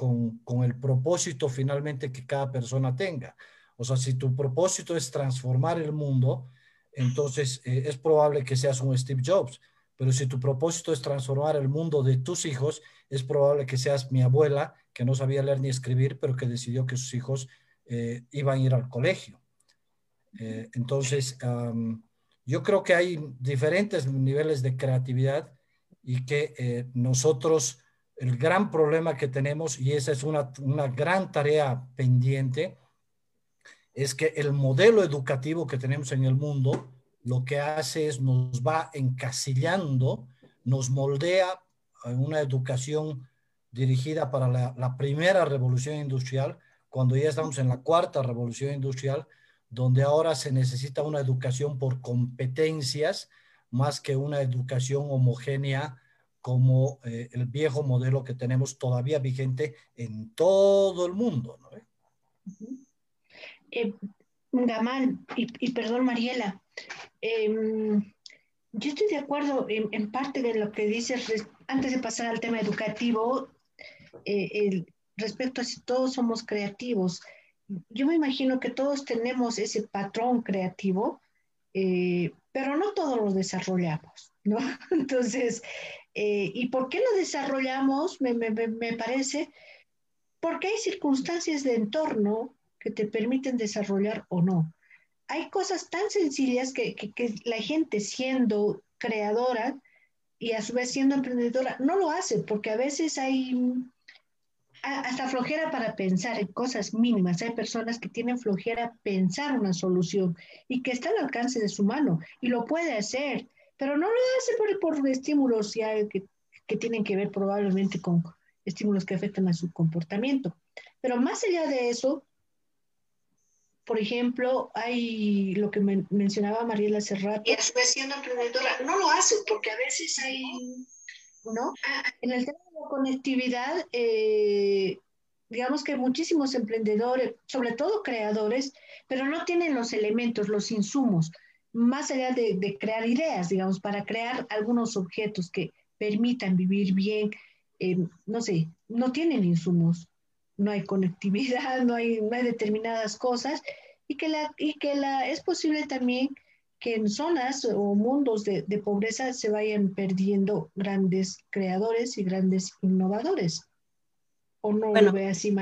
[SPEAKER 3] el propósito finalmente que cada persona tenga. O sea, si tu propósito es transformar el mundo, entonces eh, es probable que seas un Steve Jobs. Pero si tu propósito es transformar el mundo de tus hijos, es probable que seas mi abuela, que no sabía leer ni escribir, pero que decidió que sus hijos eh, iban a ir al colegio. Eh, entonces, yo creo que hay diferentes niveles de creatividad y que eh, nosotros, el gran problema que tenemos, y esa es una, una gran tarea pendiente, es que el modelo educativo que tenemos en el mundo lo que hace es nos va encasillando, nos moldea en una educación dirigida para la, primera revolución industrial, cuando ya estamos en la cuarta revolución industrial, donde ahora se necesita una educación por competencias, más que una educación homogénea como eh, el viejo modelo que tenemos todavía vigente en todo el mundo. ¿no?
[SPEAKER 4] Gamal, y, perdón Mariela, em, yo estoy de acuerdo en, parte de lo que dices antes de pasar al tema educativo, el, respecto a si todos somos creativos. Yo me imagino que todos tenemos ese patrón creativo, eh, pero no todos lo desarrollamos, ¿no? Entonces, eh, ¿y por qué lo desarrollamos? Me, me, me, parece, porque hay circunstancias de entorno que te permiten desarrollar o no. Hay cosas tan sencillas que, que, que la gente siendo creadora y a su vez siendo emprendedora no lo hace, porque a veces hay hasta flojera para pensar en cosas mínimas. Hay personas que tienen flojera pensar una solución y que está al alcance de su mano y lo puede hacer, pero no lo hace por, por estímulos que, que tienen que ver probablemente con estímulos que afectan a su comportamiento. Pero más allá de eso, por ejemplo, hay lo que mencionaba Mariela hace rato. Y a su vez siendo emprendedora, no lo hace porque a veces hay ¿no? En el tema de la conectividad, eh, digamos que muchísimos emprendedores, sobre todo creadores, pero no tienen los elementos, los insumos, más allá de, crear ideas, digamos, para crear algunos objetos que permitan vivir bien, eh, no sé, no tienen insumos, no hay conectividad, no hay, no hay determinadas cosas, y que, la, y que la, es posible también que en zonas o mundos de, pobreza se vayan perdiendo grandes creadores y grandes innovadores. ¿O no lo ve así,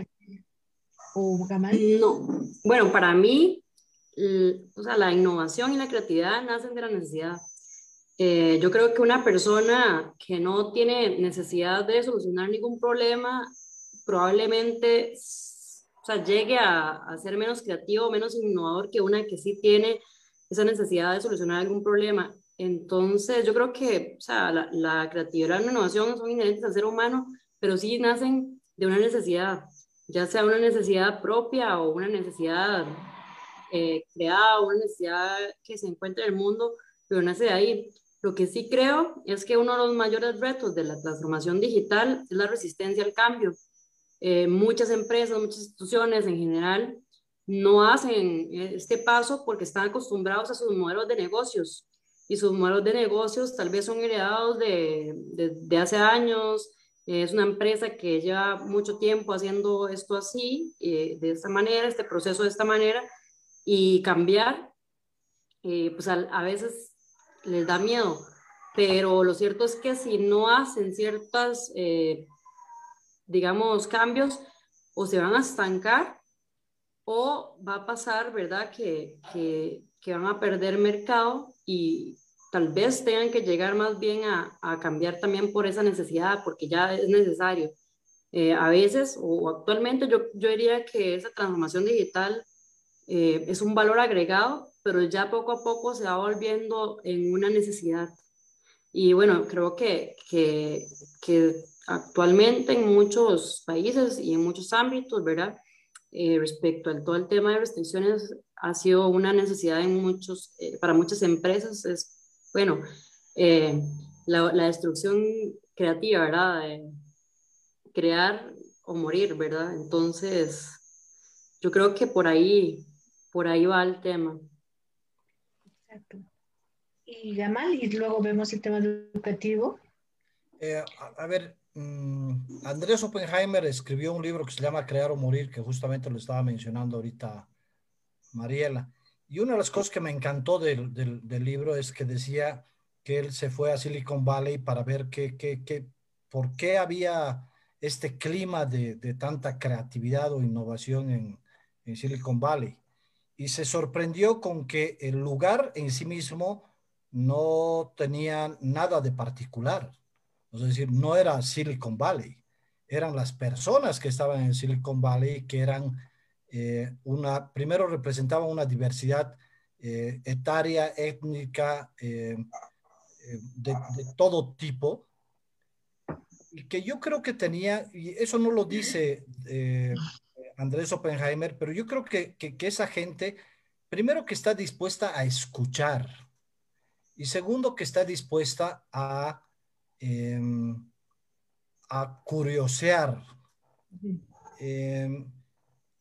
[SPEAKER 4] ¿O Gamal?
[SPEAKER 2] No. Bueno, para mí, o sea, la innovación y la creatividad nacen de la necesidad. Eh, yo creo que una persona que no tiene necesidad de solucionar ningún problema, probablemente o sea, llegue a, ser menos creativo, menos innovador que una que sí tiene esa necesidad de solucionar algún problema. Entonces, yo creo que o sea, la, la, creatividad y la innovación son inherentes al ser humano, pero sí nacen de una necesidad, ya sea una necesidad propia o una necesidad eh, creada, una necesidad que se encuentra en el mundo, pero nace de ahí. Lo que sí creo es que uno de los mayores retos de la transformación digital es la resistencia al cambio. Eh, muchas empresas, muchas instituciones en general no hacen este paso porque están acostumbrados a sus modelos de negocios y sus modelos de negocios tal vez son heredados de, de, hace años. Es una empresa que lleva mucho tiempo haciendo esto así, eh, de esta manera, este proceso de esta manera, y cambiar, eh, pues a, veces les da miedo. Pero lo cierto es que si no hacen ciertas, eh, digamos, cambios, o se van a estancar o va a pasar, ¿verdad? Que, que, que, van a perder mercado y tal vez tengan que llegar más bien a, a cambiar también por esa necesidad, porque ya es necesario. Eh, a veces o actualmente yo, yo diría que esa transformación digital eh, es un valor agregado, pero ya poco a poco se va volviendo en una necesidad. Y bueno, creo que, que, que actualmente en muchos países y en muchos ámbitos, ¿verdad? Eh, respecto al todo el tema de restricciones ha sido una necesidad en muchos, eh, para muchas empresas. Es, bueno, eh, la, la, destrucción creativa, ¿verdad? De crear o morir, ¿verdad? Entonces, yo creo que por ahí, por ahí va el tema.
[SPEAKER 4] Exacto. Y Gamal, y luego vemos el tema educativo.
[SPEAKER 3] a, a ver, Andrés Oppenheimer escribió un libro que se llama Crear o Morir, que justamente lo estaba mencionando ahorita Mariela. Y una de las cosas que me encantó del, libro es que decía que él se fue a Silicon Valley para ver qué, qué, qué, por qué había este clima de, de tanta creatividad o innovación en Silicon Valley. Y se sorprendió con que el lugar en sí mismo no tenía nada de particular es decir, no era Silicon Valley, eran las personas que estaban en Silicon Valley que eran eh, una, primero representaban una diversidad eh, etaria, étnica, eh, de, todo tipo, y que yo creo que tenía, y eso no lo dice Andrés Oppenheimer, pero yo creo que, que, que esa gente, primero que está dispuesta a escuchar, y segundo que está dispuesta a em, a curiosear. Em,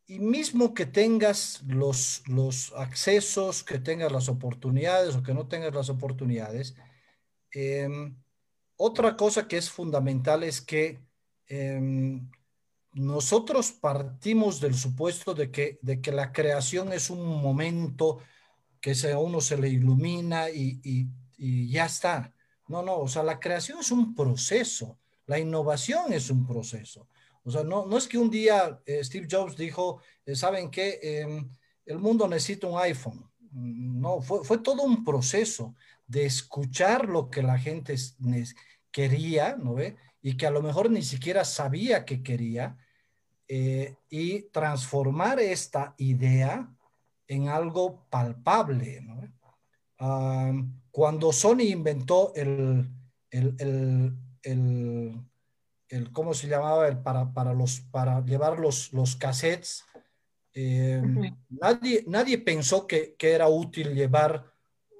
[SPEAKER 3] y mismo que tengas los, los accesos, que tengas las oportunidades o que no tengas las oportunidades, em, otra cosa que es fundamental es que nosotros partimos del supuesto de que, de que la creación es un momento que a uno se le ilumina y, ya está. No, no, o sea, la creación es un proceso, la innovación es un proceso. O sea, no, no es que un día eh, Steve Jobs dijo, eh, ¿saben qué? Em, el mundo necesita un iPhone. No, fue, fue todo un proceso de escuchar lo que la gente quería, ¿no ve? Y que a lo mejor ni siquiera sabía que quería, eh, y transformar esta idea en algo palpable. Cuando Sony inventó el, el, el, ¿cómo se llamaba? El para, para, los, para llevar los, los cassettes, eh, nadie, nadie pensó que, que, era útil llevar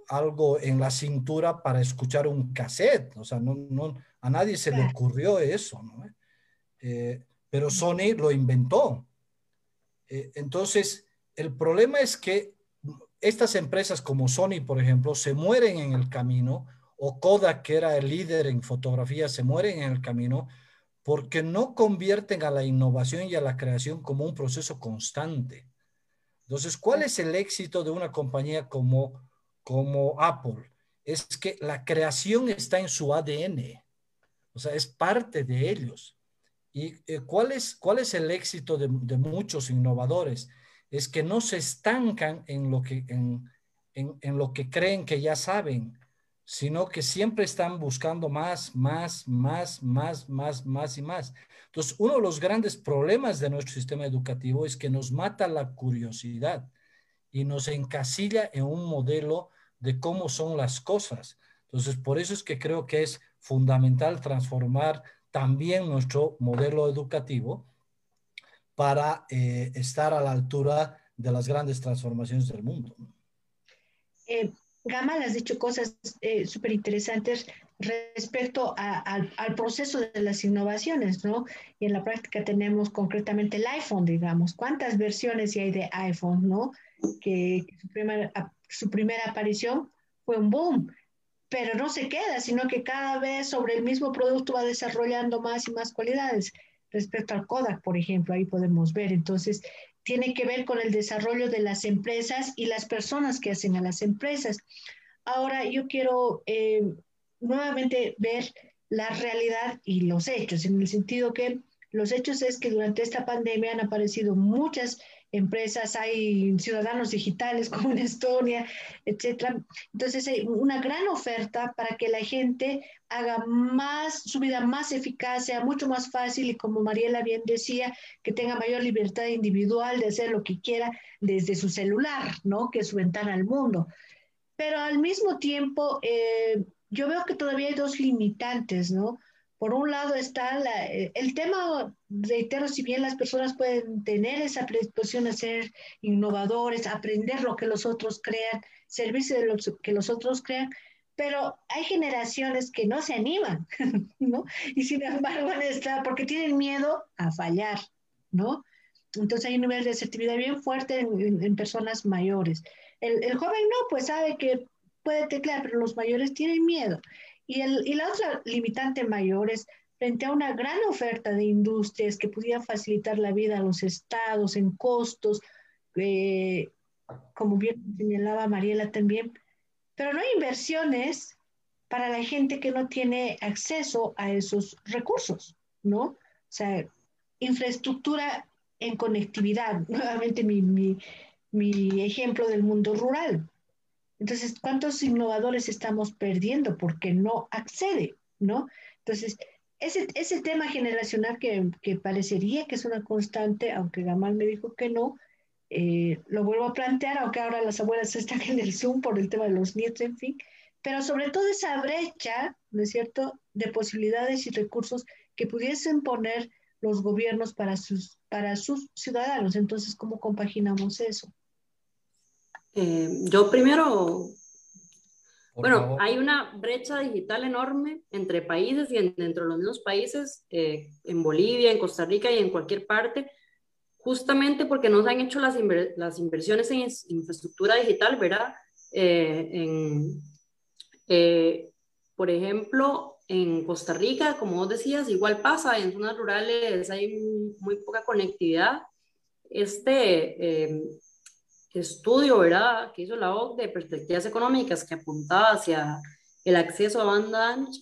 [SPEAKER 3] algo en la cintura para escuchar un cassette. O sea, no, no a nadie se le ocurrió eso. ¿no? Eh, pero Sony lo inventó. Eh, entonces, el problema es que estas empresas como Sony, por ejemplo, se mueren en el camino, o Kodak, que era el líder en fotografía, se mueren en el camino porque no convierten a la innovación y a la creación como un proceso constante. Entonces, ¿cuál es el éxito de una compañía como, como Apple? Es que la creación está en su ADN, o sea, es parte de ellos. ¿Y eh, cuál, es, cuál es el éxito de, muchos innovadores? Es que no se estancan en lo que, en, en, lo que creen que ya saben, sino que siempre están buscando más, más, más, más, más, más y más. Entonces, uno de los grandes problemas de nuestro sistema educativo es que nos mata la curiosidad y nos encasilla en un modelo de cómo son las cosas. Entonces, por eso es que creo que es fundamental transformar también nuestro modelo educativo para eh, estar a la altura de las grandes transformaciones del mundo.
[SPEAKER 4] Eh, has dicho cosas eh, súper interesantes respecto al, proceso de las innovaciones, ¿no? Y en la práctica tenemos concretamente el iPhone, digamos. ¿Cuántas versiones hay de iPhone, ¿no? Que, que su, primera, su primera aparición fue un boom pero no se queda, sino que cada vez sobre el mismo producto va desarrollando más y más cualidades. Respecto al Kodak, por ejemplo, ahí podemos ver. Entonces, tiene que ver con el desarrollo de las empresas y las personas que hacen a las empresas. Ahora, yo quiero eh, nuevamente ver la realidad y los hechos, en el sentido que los hechos es que durante esta pandemia han aparecido muchas empresas, hay ciudadanos digitales como en Estonia, etcétera. Entonces hay una gran oferta para que la gente haga más, su vida más eficaz, sea mucho más fácil y como Mariela bien decía, que tenga mayor libertad individual de hacer lo que quiera desde su celular, ¿no? Que es su ventana al mundo. Pero al mismo tiempo, eh, yo veo que todavía hay dos limitantes, ¿no? Por un lado está eh, el tema, reitero, si bien las personas pueden tener esa predisposición a ser innovadores, aprender lo que los otros crean, servirse de lo que los otros crean, pero hay generaciones que no se animan, ¿no? Y sin embargo van porque tienen miedo a fallar, ¿no? Entonces hay un nivel de asertividad bien fuerte en, personas mayores. El, el, joven no, pues sabe que puede teclear, pero los mayores tienen miedo. Y, el, y la otra limitante mayor es frente a una gran oferta de industrias que pudieran facilitar la vida a los estados en costos, eh, como bien señalaba Mariela también, pero no hay inversiones para la gente que no tiene acceso a esos recursos, ¿no? O sea, infraestructura en conectividad, nuevamente mi, mi, mi ejemplo del mundo rural. Entonces, ¿cuántos innovadores estamos perdiendo porque no accede, ¿no? Entonces, ese, ese tema generacional que, que, parecería que es una constante, aunque Gamal me dijo que no, eh, lo vuelvo a plantear, aunque ahora las abuelas están en el Zoom por el tema de los nietos, en fin, pero sobre todo esa brecha, ¿no es cierto?, de posibilidades y recursos que pudiesen poner los gobiernos para sus, para sus ciudadanos. Entonces, ¿cómo compaginamos eso?
[SPEAKER 2] Eh, yo primero bueno, hay una brecha digital enorme entre países y dentro de los mismos países, eh, en Bolivia, en Costa Rica y en cualquier parte, justamente porque no se han hecho las, las inversiones en infraestructura digital, ¿verdad? Eh, en, eh, por ejemplo, en Costa Rica, como vos decías, igual pasa, en zonas rurales hay muy poca conectividad. Este eh, estudio, ¿verdad?, que hizo la OCDE de perspectivas económicas que apuntaba hacia el acceso a banda ancha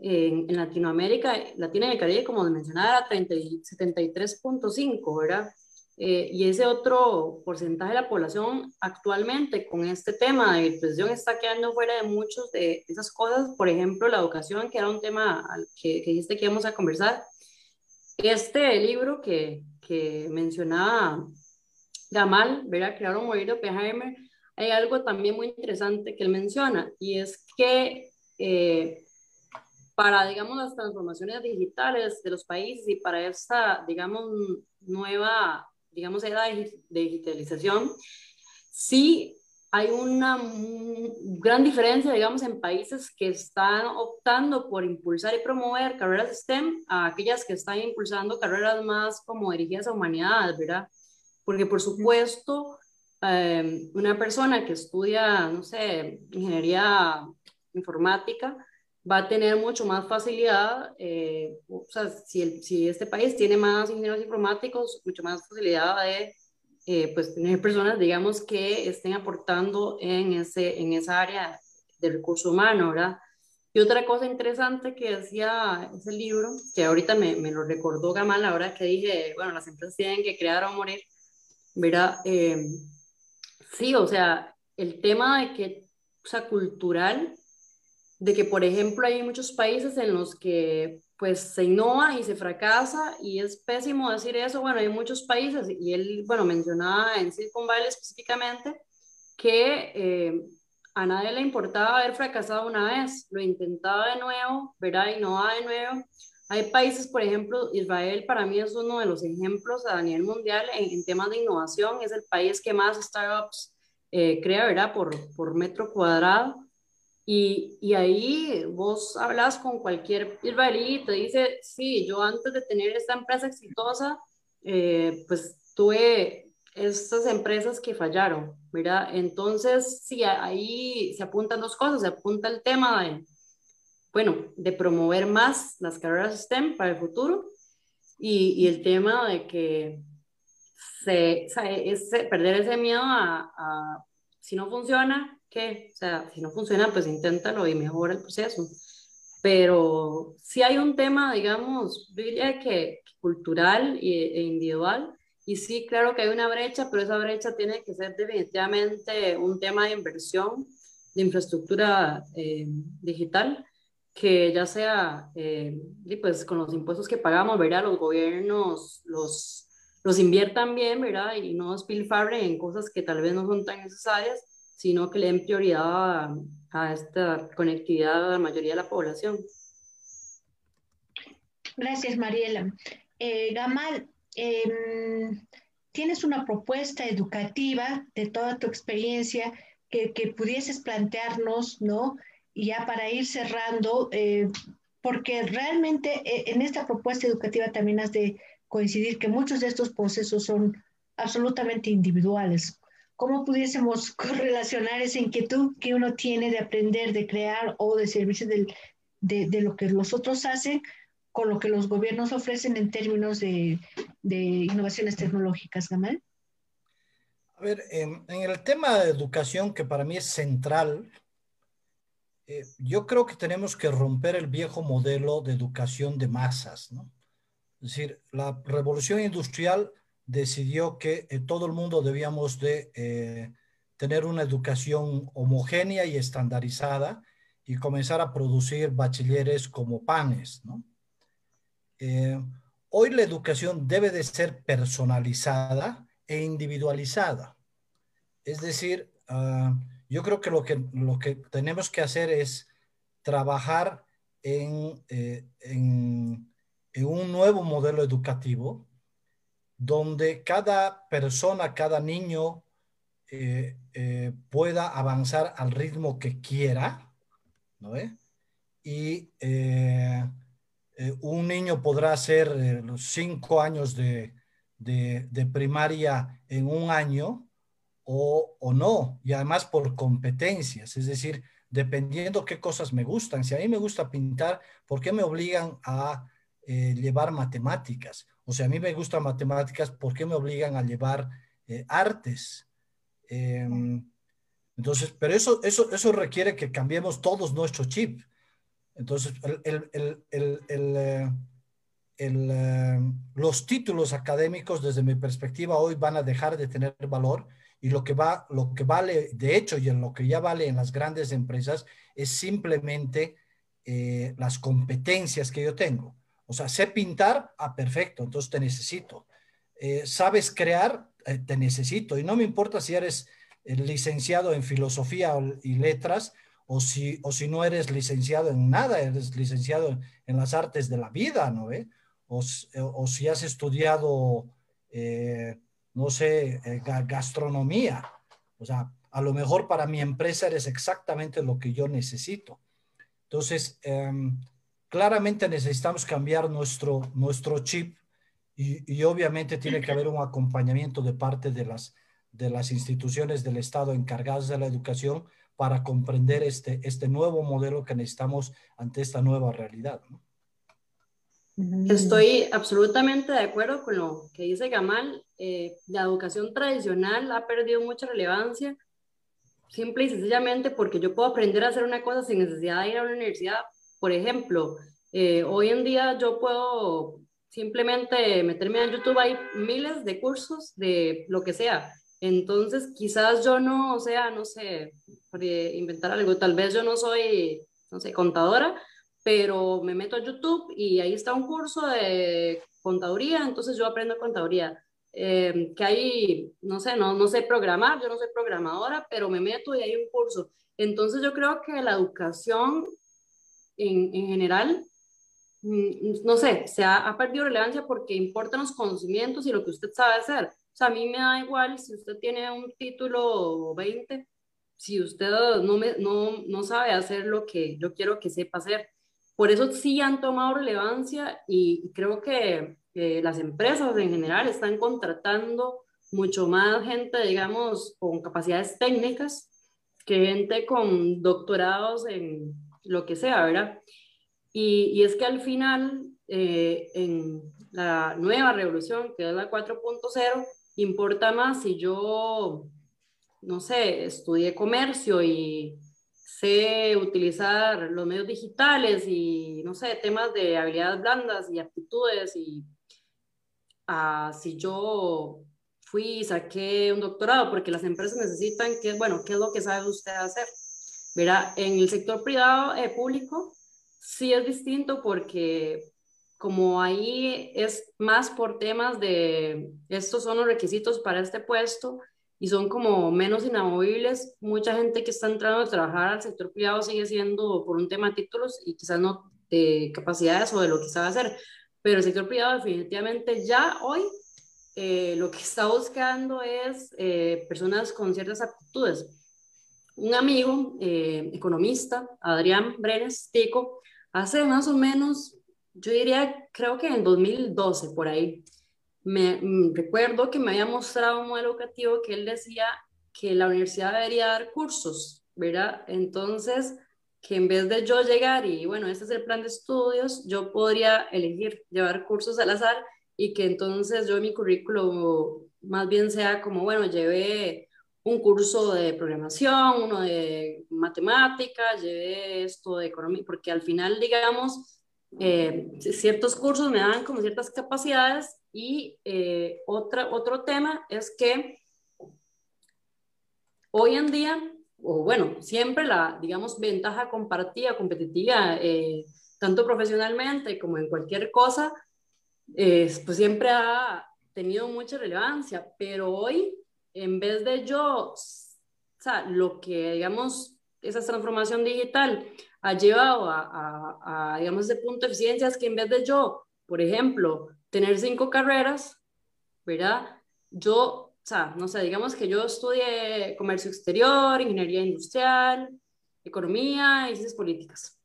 [SPEAKER 2] en, Latinoamérica, Latina y el Caribe, como mencionaba, era 73.5, ¿verdad? Eh, y ese otro porcentaje de la población actualmente con este tema de depresión está quedando fuera de muchas de esas cosas, por ejemplo, la educación, que era un tema que, que dijiste que íbamos a conversar. Este libro que, que mencionaba Gamal, ¿verdad? Crear un morir de Oppenheimer, hay algo también muy interesante que él menciona, y es que eh, para, digamos, las transformaciones digitales de los países y para esta, digamos, nueva digamos, era de digitalización, sí hay una gran diferencia, digamos, en países que están optando por impulsar y promover carreras STEM a aquellas que están impulsando carreras más como dirigidas a humanidades, ¿verdad? Porque, por supuesto, eh, una persona que estudia, no sé, ingeniería informática, va a tener mucho más facilidad, eh, o sea, si, si, este país tiene más ingenieros informáticos, mucho más facilidad de eh, pues tener personas, digamos, que estén aportando en, ese, en esa área del recurso humano, ¿verdad? Y otra cosa interesante que decía ese libro, que ahorita me, me lo recordó Gamal ahora que dije, bueno, las empresas tienen que crear o morir, ¿verdad? Eh, sí, o sea, el tema de que, o cultural, de que, por ejemplo, hay muchos países en los que pues se innova y se fracasa y es pésimo decir eso. Bueno, hay muchos países y él, bueno, mencionaba en Silicon Valley específicamente que eh, a nadie le importaba haber fracasado una vez, lo intentaba de nuevo, ¿verdad? Y no va de nuevo. Hay países, por ejemplo, Israel para mí es uno de los ejemplos a nivel mundial en, temas de innovación, es el país que más startups eh, crea, ¿verdad? Por, por metro cuadrado. Y, y, ahí vos hablas con cualquier israelí y te dice, sí, yo antes de tener esta empresa exitosa, eh, pues tuve estas empresas que fallaron, ¿verdad? Entonces, sí, ahí se apuntan dos cosas, se apunta el tema de, bueno, de promover más las carreras STEM para el futuro y, y el tema de que se, es perder ese miedo a, a si no funciona, ¿qué? O sea, si no funciona, pues inténtalo y mejora el proceso. Pero si hay un tema, digamos, diría que, cultural e individual, y sí, claro que hay una brecha, pero esa brecha tiene que ser definitivamente un tema de inversión de infraestructura eh, digital, que ya sea, eh, pues con los impuestos que pagamos, ¿verdad? Los gobiernos los, los inviertan bien, ¿verdad? Y no despilfarren en cosas que tal vez no son tan necesarias sino que le den prioridad a, esta conectividad a la mayoría de la población.
[SPEAKER 4] Gracias, Mariela. Eh, Gamal, em, tienes una propuesta educativa de toda tu experiencia que, pudieses plantearnos, ¿no? Ya para ir cerrando, eh, porque realmente eh, en esta propuesta educativa también has de coincidir que muchos de estos procesos son absolutamente individuales. ¿Cómo pudiésemos correlacionar esa inquietud que uno tiene de aprender, de crear o de servirse de, de, lo que los otros hacen con lo que los gobiernos ofrecen en términos de, de innovaciones tecnológicas, Gamal?
[SPEAKER 3] A ver, en, el tema de educación, que para mí es central, eh, yo creo que tenemos que romper el viejo modelo de educación de masas, ¿no? Es decir, la revolución industrial decidió que eh, todo el mundo debíamos de eh, tener una educación homogénea y estandarizada y comenzar a producir bachilleres como panes, eh, hoy la educación debe de ser personalizada e individualizada. Es decir, ah, yo creo que lo, que lo que tenemos que hacer es trabajar en, en, en un nuevo modelo educativo donde cada persona, cada niño eh, eh, pueda avanzar al ritmo que quiera, ¿no? Y un niño podrá hacer los cinco años de, de, primaria en un año o, o, no, y además por competencias, es decir, dependiendo qué cosas me gustan. Si a mí me gusta pintar, ¿por qué me obligan a llevar matemáticas? O sea, a mí me gustan matemáticas, ¿por qué me obligan a llevar artes? Em, entonces, pero eso, eso, eso requiere que cambiemos todos nuestro chip. Entonces, el, el, el, eh, eh, los títulos académicos, desde mi perspectiva, hoy van a dejar de tener valor y lo que, va, lo que vale, de hecho, y en lo que ya vale en las grandes empresas, es simplemente eh, las competencias que yo tengo. O sea, sé pintar, ah, perfecto, entonces te necesito. sabes crear, eh, te necesito. Y no me importa si eres eh, licenciado en filosofía y letras o si, o si no eres licenciado en nada, eres licenciado en, las artes de la vida, ¿no? Eh? O, o, si has estudiado, no sé, gastronomía. O sea, a lo mejor para mi empresa eres exactamente lo que yo necesito. Entonces, em, claramente necesitamos cambiar nuestro, nuestro chip y, obviamente tiene que haber un acompañamiento de parte de las, de las instituciones del Estado encargadas de la educación para comprender este, este nuevo modelo que necesitamos ante esta nueva realidad.
[SPEAKER 2] Estoy absolutamente de acuerdo con lo que dice Gamal. Eh, la educación tradicional ha perdido mucha relevancia, simple y sencillamente porque yo puedo aprender a hacer una cosa sin necesidad de ir a una universidad. Por ejemplo, eh, hoy en día yo puedo simplemente meterme en YouTube, hay miles de cursos de lo que sea. Entonces, quizás yo no, o sea, no sé, por inventar algo, tal vez yo no soy, no sé, contadora, pero me meto a YouTube y ahí está un curso de contaduría, entonces yo aprendo contaduría. Eh, que hay, no sé, no, no sé programar, yo no soy programadora, pero me meto y hay un curso. Entonces yo creo que la educación en, en general Mm, no sé, se ha, perdido relevancia porque importan los conocimientos y lo que usted sabe hacer. O sea, a mí me da igual si usted tiene un título 20, si usted no, me, no, no sabe hacer lo que yo quiero que sepa hacer. Por eso sí han tomado relevancia y creo que las empresas en general están contratando mucho más gente, digamos, con capacidades técnicas que gente con doctorados en lo que sea, ¿verdad? Y, es que al final, eh, en la nueva revolución, que es la 4.0, importa más si yo, no sé, estudié comercio y sé utilizar los medios digitales y, no sé, temas de habilidades blandas y aptitudes y ah, si yo fui y saqué un doctorado, porque las empresas necesitan que, bueno, ¿qué es lo que sabe usted hacer? Verá, en el sector privado, eh, público, sí es distinto porque como ahí es más por temas de estos son los requisitos para este puesto y son como menos inamovibles, mucha gente que está entrando a trabajar al sector privado sigue siendo por un tema de títulos y quizás no de capacidades o de lo que sabe hacer, pero el sector privado definitivamente ya hoy eh, lo que está buscando es eh, personas con ciertas aptitudes. Un amigo eh, economista, Adrián Brenes Tico, hace más o menos, yo diría, creo que en 2012 por ahí, me mm, recuerdo que me había mostrado un modelo educativo que él decía que la universidad debería dar cursos, ¿verdad? Entonces, que en vez de yo llegar y, bueno, este es el plan de estudios, yo podría elegir llevar cursos al azar y que entonces yo mi currículo más bien sea como, bueno, llevé un curso de programación, uno de matemáticas, llevé esto de economía, porque al final, digamos, eh, ciertos cursos me dan como ciertas capacidades y eh, otra, otro tema es que hoy en día, o bueno, siempre la, digamos, ventaja compartida, competitiva, eh, tanto profesionalmente como en cualquier cosa, pues siempre ha tenido mucha relevancia, pero hoy en vez de yo, o sea, lo que, digamos, esa transformación digital ha llevado a, a, digamos, ese punto de eficiencia es que en vez de yo, por ejemplo, tener cinco carreras, ¿verdad? Yo sea, no sé, digamos que yo estudié comercio exterior, ingeniería industrial, economía y ciencias políticas.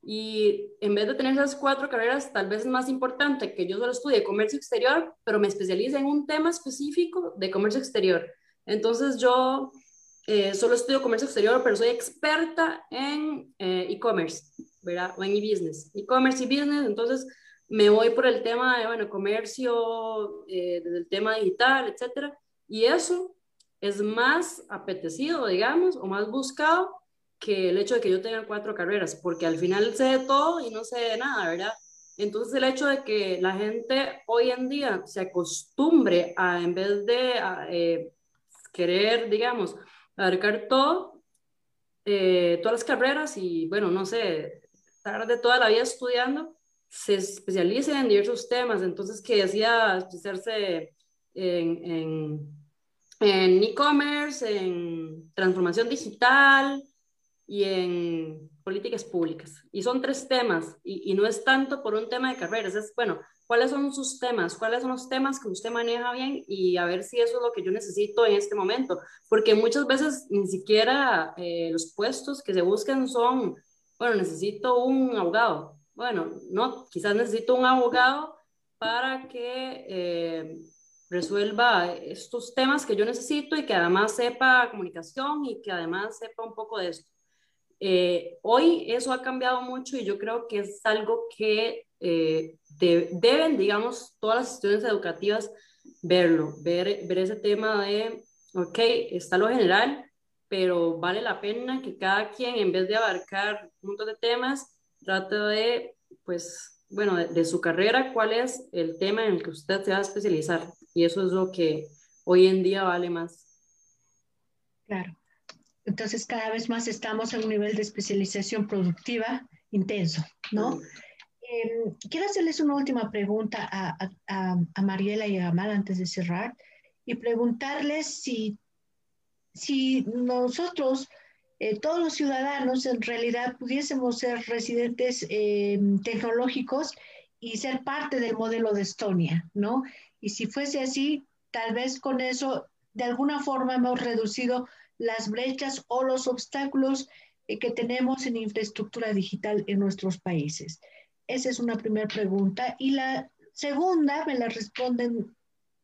[SPEAKER 2] Y en vez de tener esas cuatro carreras, tal vez es más importante que yo solo estudie comercio exterior, pero me especialice en un tema específico de comercio exterior. Entonces yo eh, solo estudio comercio exterior, pero soy experta en eh, e-commerce, ¿verdad? O en e-business. E-commerce y business, entonces me voy por el tema de, bueno, comercio, eh, desde el tema digital, etcétera. Y eso es más apetecido, digamos, o más buscado que el hecho de que yo tenga cuatro carreras, porque al final sé de todo y no sé de nada, ¿verdad? Entonces el hecho de que la gente hoy en día se acostumbre a, en vez de eh, querer, digamos, abarcar todo, eh, todas las carreras y, bueno, no sé, estar de toda la vida estudiando, se especialice en diversos temas. Entonces, que decía especializarse en e-commerce, en, en transformación digital, y en políticas públicas. Y son tres temas, y, no es tanto por un tema de carreras, es, bueno, ¿cuáles son sus temas? ¿Cuáles son los temas que usted maneja bien? Y a ver si eso es lo que yo necesito en este momento, porque muchas veces ni siquiera eh, los puestos que se buscan son, bueno, necesito un abogado. Bueno, no, quizás necesito un abogado para que... Eh, resuelva estos temas que yo necesito y que además sepa comunicación y que además sepa un poco de esto. Eh, hoy eso ha cambiado mucho y yo creo que es algo que eh, deben, digamos, todas las instituciones educativas verlo, ver, ver ese tema de, ok, está lo general, pero vale la pena que cada quien, en vez de abarcar un montón de temas, trate de, pues, bueno, de, de su carrera, cuál es el tema en el que usted se va a especializar. Y eso es lo que hoy en día vale más.
[SPEAKER 4] Claro. Entonces, cada vez más estamos en un nivel de especialización productiva intenso, ¿no? Em, quiero hacerles una última pregunta a, a, Mariela y a Amal antes de cerrar y preguntarles si, si nosotros, eh, todos los ciudadanos, en realidad pudiésemos ser residentes em, tecnológicos y ser parte del modelo de Estonia, ¿no? Y si fuese así, tal vez con eso, de alguna forma hemos reducido las brechas o los obstáculos eh, que tenemos en infraestructura digital en nuestros países? Esa es una primera pregunta. Y la segunda, me la responden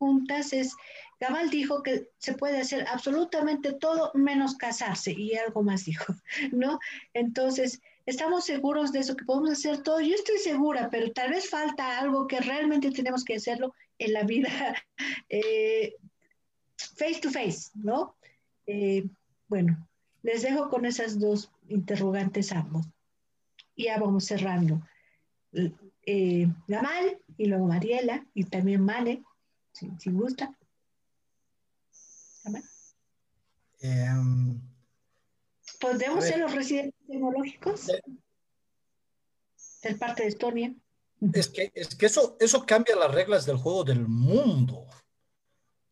[SPEAKER 4] juntas, es, Gabal dijo que se puede hacer absolutamente todo menos casarse y algo más dijo, ¿no? Entonces, estamos seguros de eso, que podemos hacer todo. Yo estoy segura, pero tal vez falta algo que realmente tenemos que hacerlo en la vida eh, face to face, ¿no? Eh, bueno, les dejo con esas dos interrogantes ambos. Ya vamos cerrando. Eh, Gamal y luego Mariela y también Mane, si, gusta. Em, ¿Podemos ser los residentes tecnológicos? Del parte de Estonia.
[SPEAKER 3] Es que, es que eso, eso cambia las reglas del juego del mundo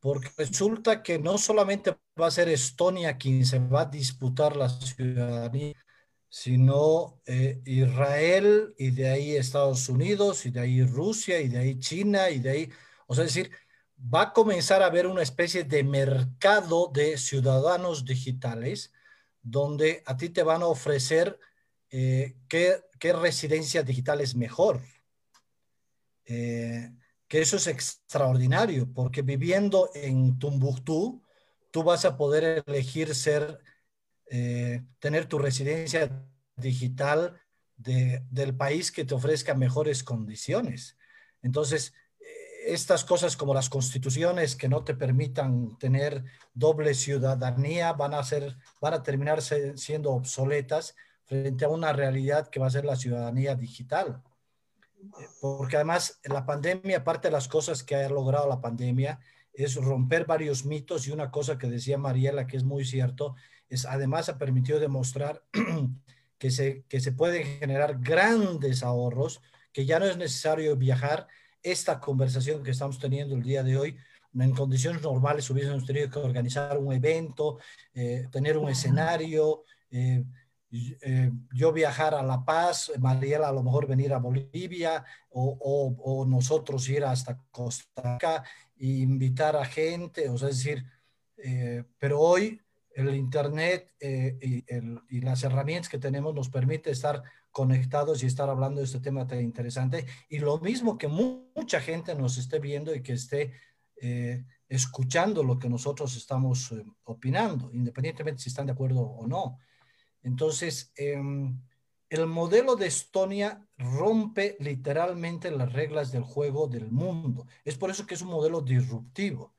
[SPEAKER 3] porque resulta que no solamente va a ser Estonia quien se va a disputar la ciudadanía, sino eh, Israel y de ahí Estados Unidos y de ahí Rusia y de ahí China y de ahí, o sea, es decir, va a comenzar a haber una especie de mercado de ciudadanos digitales donde a ti te van a ofrecer eh, qué, qué, residencia digital es mejor. Eh, que eso es extraordinario, porque viviendo en Tumbuctú, tú vas a poder elegir ser, eh, tener tu residencia digital del país que te ofrezca mejores condiciones. Entonces, estas cosas como las constituciones que no te permitan tener doble ciudadanía van a, ser, van a terminar siendo obsoletas frente a una realidad que va a ser la ciudadanía digital porque además la pandemia, aparte de las cosas que ha logrado la pandemia, es romper varios mitos y una cosa que decía Mariela que es muy cierto, es además ha permitido demostrar que se, que se pueden generar grandes ahorros, que ya no es necesario viajar. Esta conversación que estamos teniendo el día de hoy, en condiciones normales hubiésemos tenido que organizar un evento, eh, tener un escenario, eh, eh, yo viajar a La Paz, Mariela a lo mejor venir a Bolivia o, nosotros ir hasta Costa Rica e invitar a gente, o sea, es decir, pero hoy el Internet eh, y, las herramientas que tenemos nos permite estar conectados y estar hablando de este tema tan interesante. Y lo mismo que mucha gente nos esté viendo y que esté escuchando lo que nosotros estamos opinando, independientemente si están de acuerdo o no. Entonces, em, el modelo de Estonia rompe literalmente las reglas del juego del mundo. Es por eso que es un modelo disruptivo.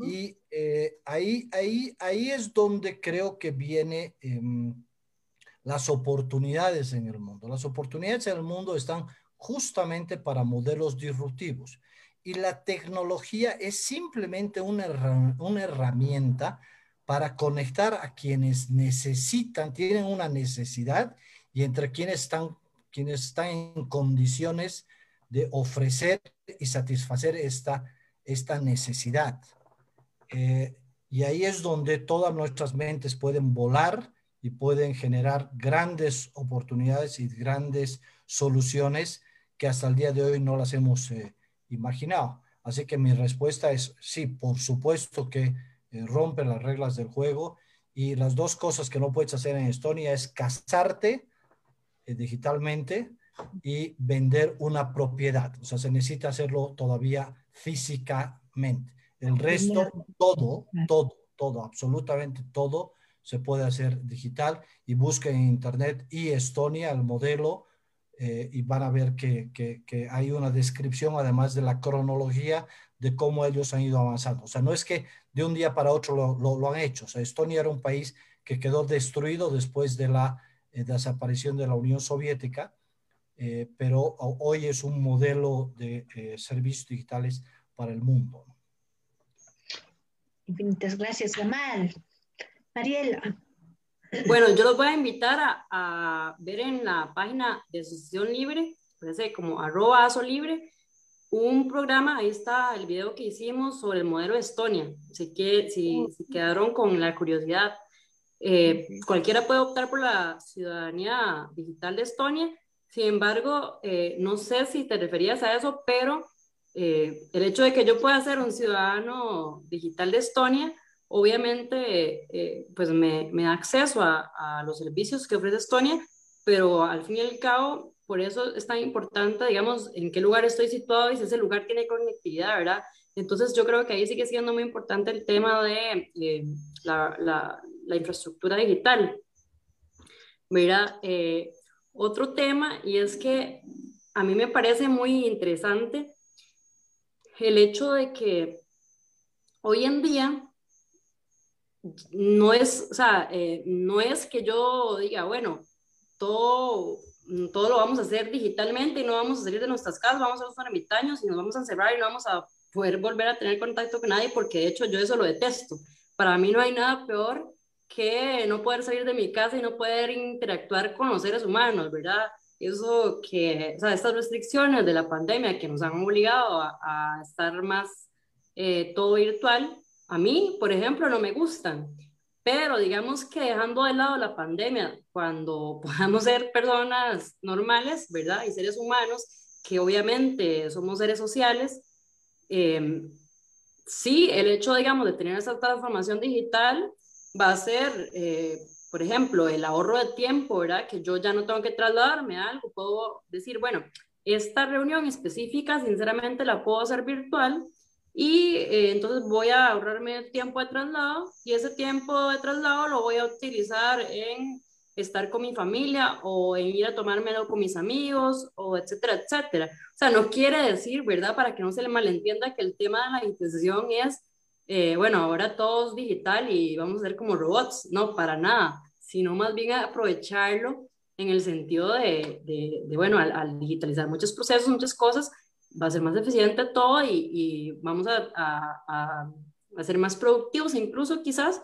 [SPEAKER 3] Y eh, ahí, ahí, ahí es donde creo que vienen em, las oportunidades en el mundo. Las oportunidades en el mundo están justamente para modelos disruptivos. Y la tecnología es simplemente una, una herramienta para conectar a quienes necesitan, tienen una necesidad y entre quienes están, quienes están en condiciones de ofrecer y satisfacer esta, esta necesidad. Eh, y ahí es donde todas nuestras mentes pueden volar y pueden generar grandes oportunidades y grandes soluciones que hasta el día de hoy no las hemos eh, imaginado. Así que mi respuesta es sí, por supuesto que eh, rompe las reglas del juego. Y las dos cosas que no puedes hacer en Estonia es casarte eh, digitalmente y vender una propiedad. O sea, se necesita hacerlo todavía físicamente. El resto, todo, todo, todo, absolutamente todo se puede hacer digital y busquen en internet y Estonia, el modelo, eh, y van a ver que, que, que, hay una descripción además de la cronología de cómo ellos han ido avanzando. O sea, no es que de un día para otro lo, lo, han hecho. O sea, Estonia era un país que quedó destruido después de la eh, desaparición de la Unión Soviética, eh, pero hoy es un modelo de servicios digitales para el mundo.
[SPEAKER 4] Infinitas gracias, Gamal. Mariela.
[SPEAKER 2] Bueno, yo los voy a invitar a, a ver en la página de Asociación Libre, parece como arroba aso libre, un programa, ahí está el video que hicimos sobre el modelo Estonia, así que si, si quedaron con la curiosidad, eh, cualquiera puede optar por la ciudadanía digital de Estonia, sin embargo, eh, no sé si te referías a eso, pero eh, el hecho de que yo pueda ser un ciudadano digital de Estonia, obviamente, pues me, me, da acceso a, a los servicios que ofrece Estonia, pero al fin y al cabo por eso es tan importante, digamos, en qué lugar estoy situado y si ese lugar tiene conectividad, ¿verdad? Entonces yo creo que ahí sigue siendo muy importante el tema de eh, la, la, infraestructura digital. Mira, eh, otro tema y es que a mí me parece muy interesante el hecho de que hoy en día no es, o sea, eh, no es que yo diga, bueno, todo Mm, todo lo vamos a hacer digitalmente y no vamos a salir de nuestras casas, vamos a los ermitaños y nos vamos a encerrar y no vamos a poder volver a tener contacto con nadie porque de hecho yo eso lo detesto. Para mí no hay nada peor que no poder salir de mi casa y no poder interactuar con los seres humanos, ¿verdad? Eso que, o sea, estas restricciones de la pandemia que nos han obligado a, estar más eh, todo virtual, a mí, por ejemplo, no me gustan. Pero digamos que dejando de lado la pandemia, cuando podamos ser personas normales, ¿verdad? Y seres humanos, que obviamente somos seres sociales, em, sí, el hecho, digamos, de tener esa transformación digital va a ser, eh, por ejemplo, el ahorro de tiempo, ¿verdad? Que yo ya no tengo que trasladarme a algo, puedo decir, bueno, esta reunión específica, sinceramente, la puedo hacer virtual y eh, entonces voy a ahorrarme el tiempo de traslado y ese tiempo de traslado lo voy a utilizar en estar con mi familia o en ir a tomármelo con mis amigos o etcétera, etcétera. O sea, no quiere decir, ¿verdad? Para que no se le malentienda que el tema de la digitalización es, eh, bueno, ahora todo es digital y vamos a ser como robots. No, para nada, sino más bien aprovecharlo en el sentido de, de, bueno, al, al digitalizar muchos procesos, muchas cosas, va a ser más eficiente todo y, y vamos a, a, a, ser más productivos, incluso quizás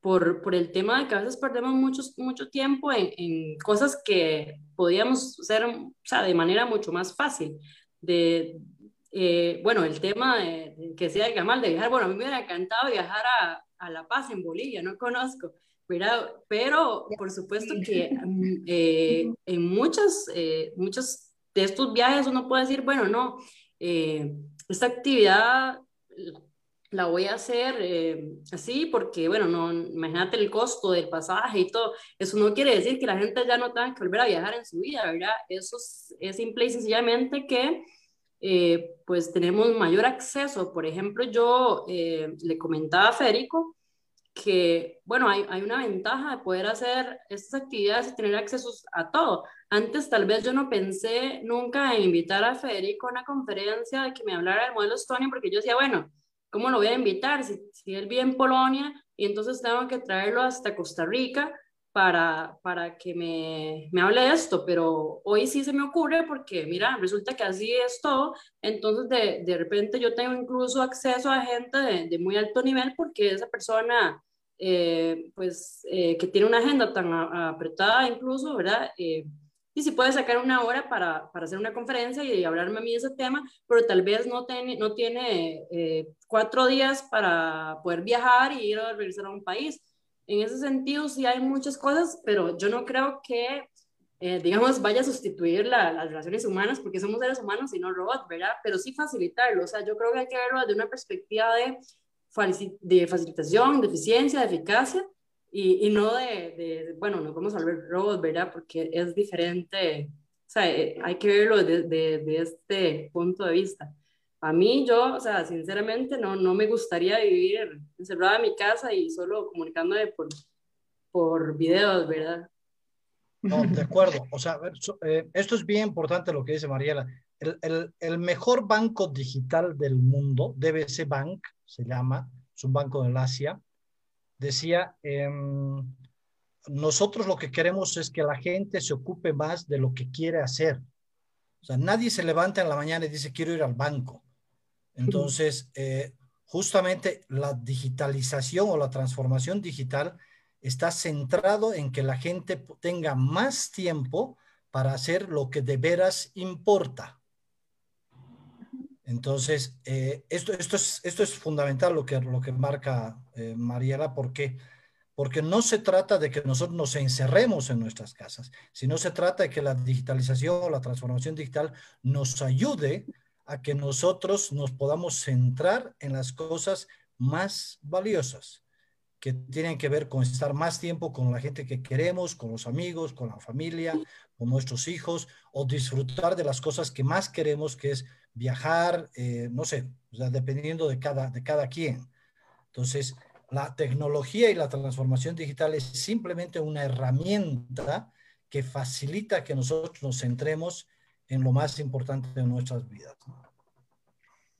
[SPEAKER 2] por, por, el tema de que a veces perdemos mucho, mucho tiempo en, en cosas que podíamos hacer o sea, de manera mucho más fácil. De, eh, bueno, el tema de, que sea de Gamal, de viajar, bueno, a mí me hubiera encantado viajar a, a La Paz, en Bolivia, no conozco, Pero, por supuesto que mm, eh, en muchos, eh, muchos de estos viajes uno puede decir, bueno, no, eh, esta actividad la voy a hacer así porque, bueno, no, imagínate el costo del pasaje y todo. Eso no quiere decir que la gente ya no tenga que volver a viajar en su vida, ¿verdad? Eso es, es simple y sencillamente que pues tenemos mayor acceso. Por ejemplo, yo le comentaba a Federico que, bueno, hay, hay, una ventaja de poder hacer estas actividades y tener acceso a todo. Antes tal vez yo no pensé nunca en invitar a Federico a una conferencia de que me hablara del modelo Estonia, porque yo decía, bueno, ¿cómo lo voy a invitar? Si, si él vive en Polonia y entonces tengo que traerlo hasta Costa Rica para, para que me, me hable de esto, pero hoy sí se me ocurre porque, mira, resulta que así es todo, entonces de, de repente yo tengo incluso acceso a gente de, muy alto nivel porque esa persona eh, pues eh, que tiene una agenda tan apretada incluso, ¿verdad? Eh, y si puede sacar una hora para, para, hacer una conferencia y hablarme a mí de ese tema, pero tal vez no, tiene no tiene cuatro días para poder viajar y ir a regresar a un país. En ese sentido, sí hay muchas cosas, pero yo no creo que, digamos, vaya a sustituir las relaciones humanas, porque somos seres humanos y no robots, ¿verdad? Pero sí facilitarlo. O sea, yo creo que hay que verlo desde una perspectiva de de facilitación, de eficiencia, de eficacia y, y no de, de, bueno, no vamos a ver robots, ¿verdad? Porque es diferente, o sea, eh, hay que verlo desde de, este punto de vista. A mí, yo, o sea, sinceramente, no, no me gustaría vivir encerrada en mi casa y solo comunicándome por, por videos, ¿verdad?
[SPEAKER 3] No, de acuerdo. O sea, eh, esto es bien importante lo que dice Mariela. El, el, el, mejor banco digital del mundo, DBC Bank, se llama, es un banco del Asia, decía, em, nosotros lo que queremos es que la gente se ocupe más de lo que quiere hacer. O sea, nadie se levanta en la mañana y dice, quiero ir al banco. Entonces, eh, justamente la digitalización o la transformación digital está centrado en que la gente tenga más tiempo para hacer lo que de veras importa. Entonces, eh, esto, esto, es, esto es fundamental lo que, lo que marca eh, Mariela, porque, porque no se trata de que nosotros nos encerremos en nuestras casas, sino se trata de que la digitalización o la transformación digital nos ayude a que nosotros nos podamos centrar en las cosas más valiosas que tienen que ver con estar más tiempo con la gente que queremos, con los amigos, con la familia, con nuestros hijos, o disfrutar de las cosas que más queremos, que es viajar, eh, no sé, dependiendo de cada, de cada quien. Entonces, la tecnología y la transformación digital es simplemente una herramienta que facilita que nosotros nos centremos en lo más importante de nuestras vidas.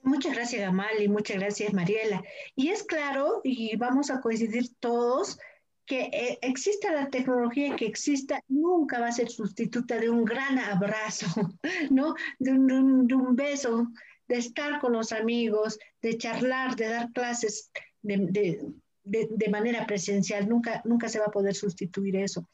[SPEAKER 4] Muchas gracias, Gamal, y muchas gracias, Mariela. Y es claro, y vamos a coincidir todos, que eh, exista la tecnología que exista, nunca va a ser sustituta de un gran abrazo, ¿no? De un, beso, de estar con los amigos, de charlar, de dar clases de, de, manera presencial. Nunca, nunca se va a poder sustituir eso.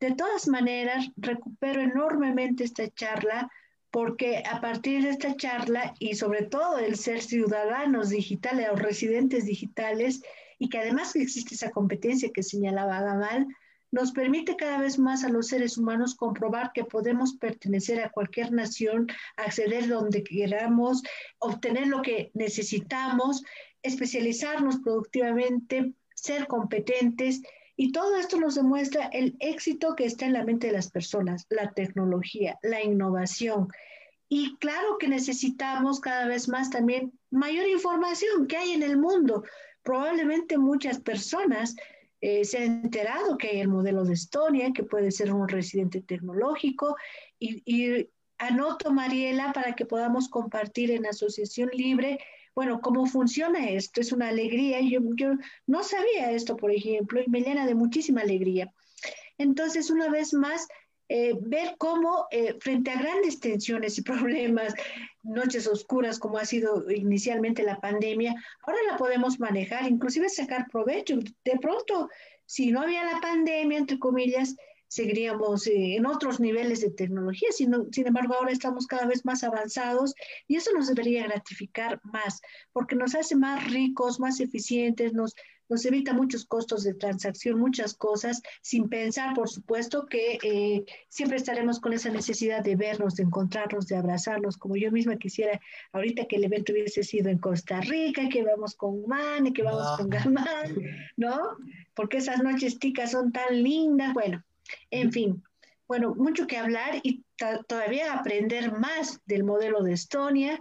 [SPEAKER 4] De todas maneras, recupero enormemente esta charla porque a partir de esta charla y sobre todo el ser ciudadanos digitales o residentes digitales, y que además existe esa competencia que señalaba Gamal, nos permite cada vez más a los seres humanos comprobar que podemos pertenecer a cualquier nación, acceder donde queramos, obtener lo que necesitamos, especializarnos productivamente, ser competentes. Y todo esto nos demuestra el éxito que está en la mente de las personas, la tecnología, la innovación. Y claro que necesitamos cada vez más también mayor información que hay en el mundo probablemente muchas personas eh, se han enterado que hay el modelo de Estonia, que puede ser un residente tecnológico, y, anoto, Mariela, para que podamos compartir en Asociación Libre, bueno, cómo funciona esto. Es una alegría. Yo, no sabía esto, por ejemplo, y me llena de muchísima alegría. Entonces, una vez más, eh, ver cómo eh, frente a grandes tensiones y problemas, noches oscuras como ha sido inicialmente la pandemia, ahora la podemos manejar, inclusive sacar provecho. De pronto, si no había la pandemia, entre comillas, seguiríamos eh, en otros niveles de tecnología. Sin, sin embargo, ahora estamos cada vez más avanzados y eso nos debería gratificar más, porque nos hace más ricos, más eficientes, nos, nos evita muchos costos de transacción, muchas cosas, sin pensar, por supuesto, que eh, siempre estaremos con esa necesidad de vernos, de encontrarnos, de abrazarnos, como yo misma quisiera ahorita que el evento hubiese sido en Costa Rica, que vamos con Mane, que vamos con ah. Gamán, ¿no? Porque esas noches ticas son tan lindas, bueno, en fin. Bueno, mucho que hablar y todavía aprender más del modelo de Estonia,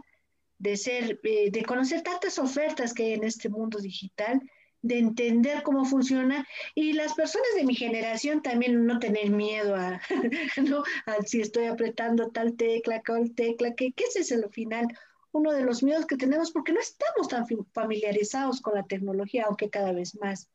[SPEAKER 4] de ser, eh, de conocer tantas ofertas que hay en este mundo digital, de entender cómo funciona y las personas de mi generación también no tener miedo a, ¿no? a si estoy apretando tal tecla, cual tecla, que, que ese es el final, uno de los miedos que tenemos porque no estamos tan familiarizados con la tecnología, aunque cada vez más.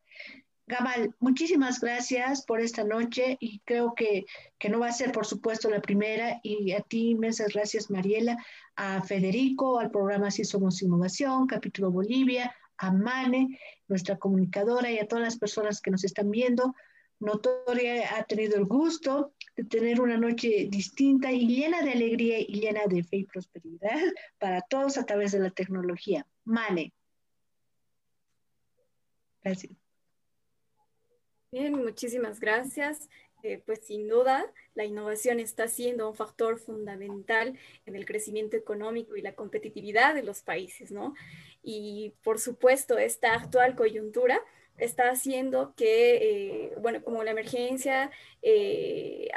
[SPEAKER 4] Gamal, muchísimas gracias por esta noche y creo que, que, no va a ser, por supuesto, la primera. Y a ti, inmensas gracias, Mariela, a Federico, al programa Si Somos Innovación, Capítulo Bolivia, a Mane, nuestra comunicadora, y a todas las personas que nos están viendo. Notoria ha tenido el gusto de tener una noche distinta y llena de alegría y llena de fe y prosperidad para todos a través de la tecnología. Mane. Gracias.
[SPEAKER 1] Bien, muchísimas gracias. Eh, pues sin duda, la innovación está siendo un factor fundamental en el crecimiento económico y la competitividad de los países, ¿no? Y por supuesto, esta actual coyuntura está haciendo que, eh, bueno, como la emergencia eh,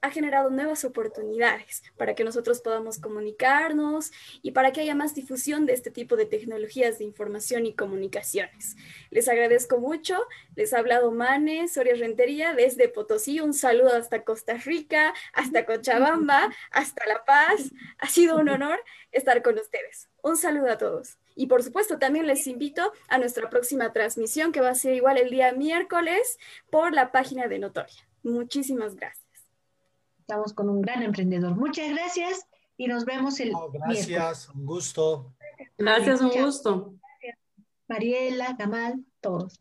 [SPEAKER 1] ha, generado nuevas oportunidades para que nosotros podamos comunicarnos y para que haya más difusión de este tipo de tecnologías de información y comunicaciones. Les agradezco mucho. Les ha hablado Mane, Soria Rentería, desde Potosí. Un saludo hasta Costa Rica, hasta Cochabamba, hasta La Paz. Ha sido un honor estar con ustedes. Un saludo a todos. Y por supuesto, también les invito a nuestra próxima transmisión, que va a ser igual el día miércoles por la página de Notoria. Muchísimas gracias.
[SPEAKER 4] Estamos con un gran emprendedor. Muchas gracias y nos vemos el
[SPEAKER 3] Gracias, un gusto.
[SPEAKER 2] Gracias, un gusto.
[SPEAKER 4] Mariela, Gamal, todos.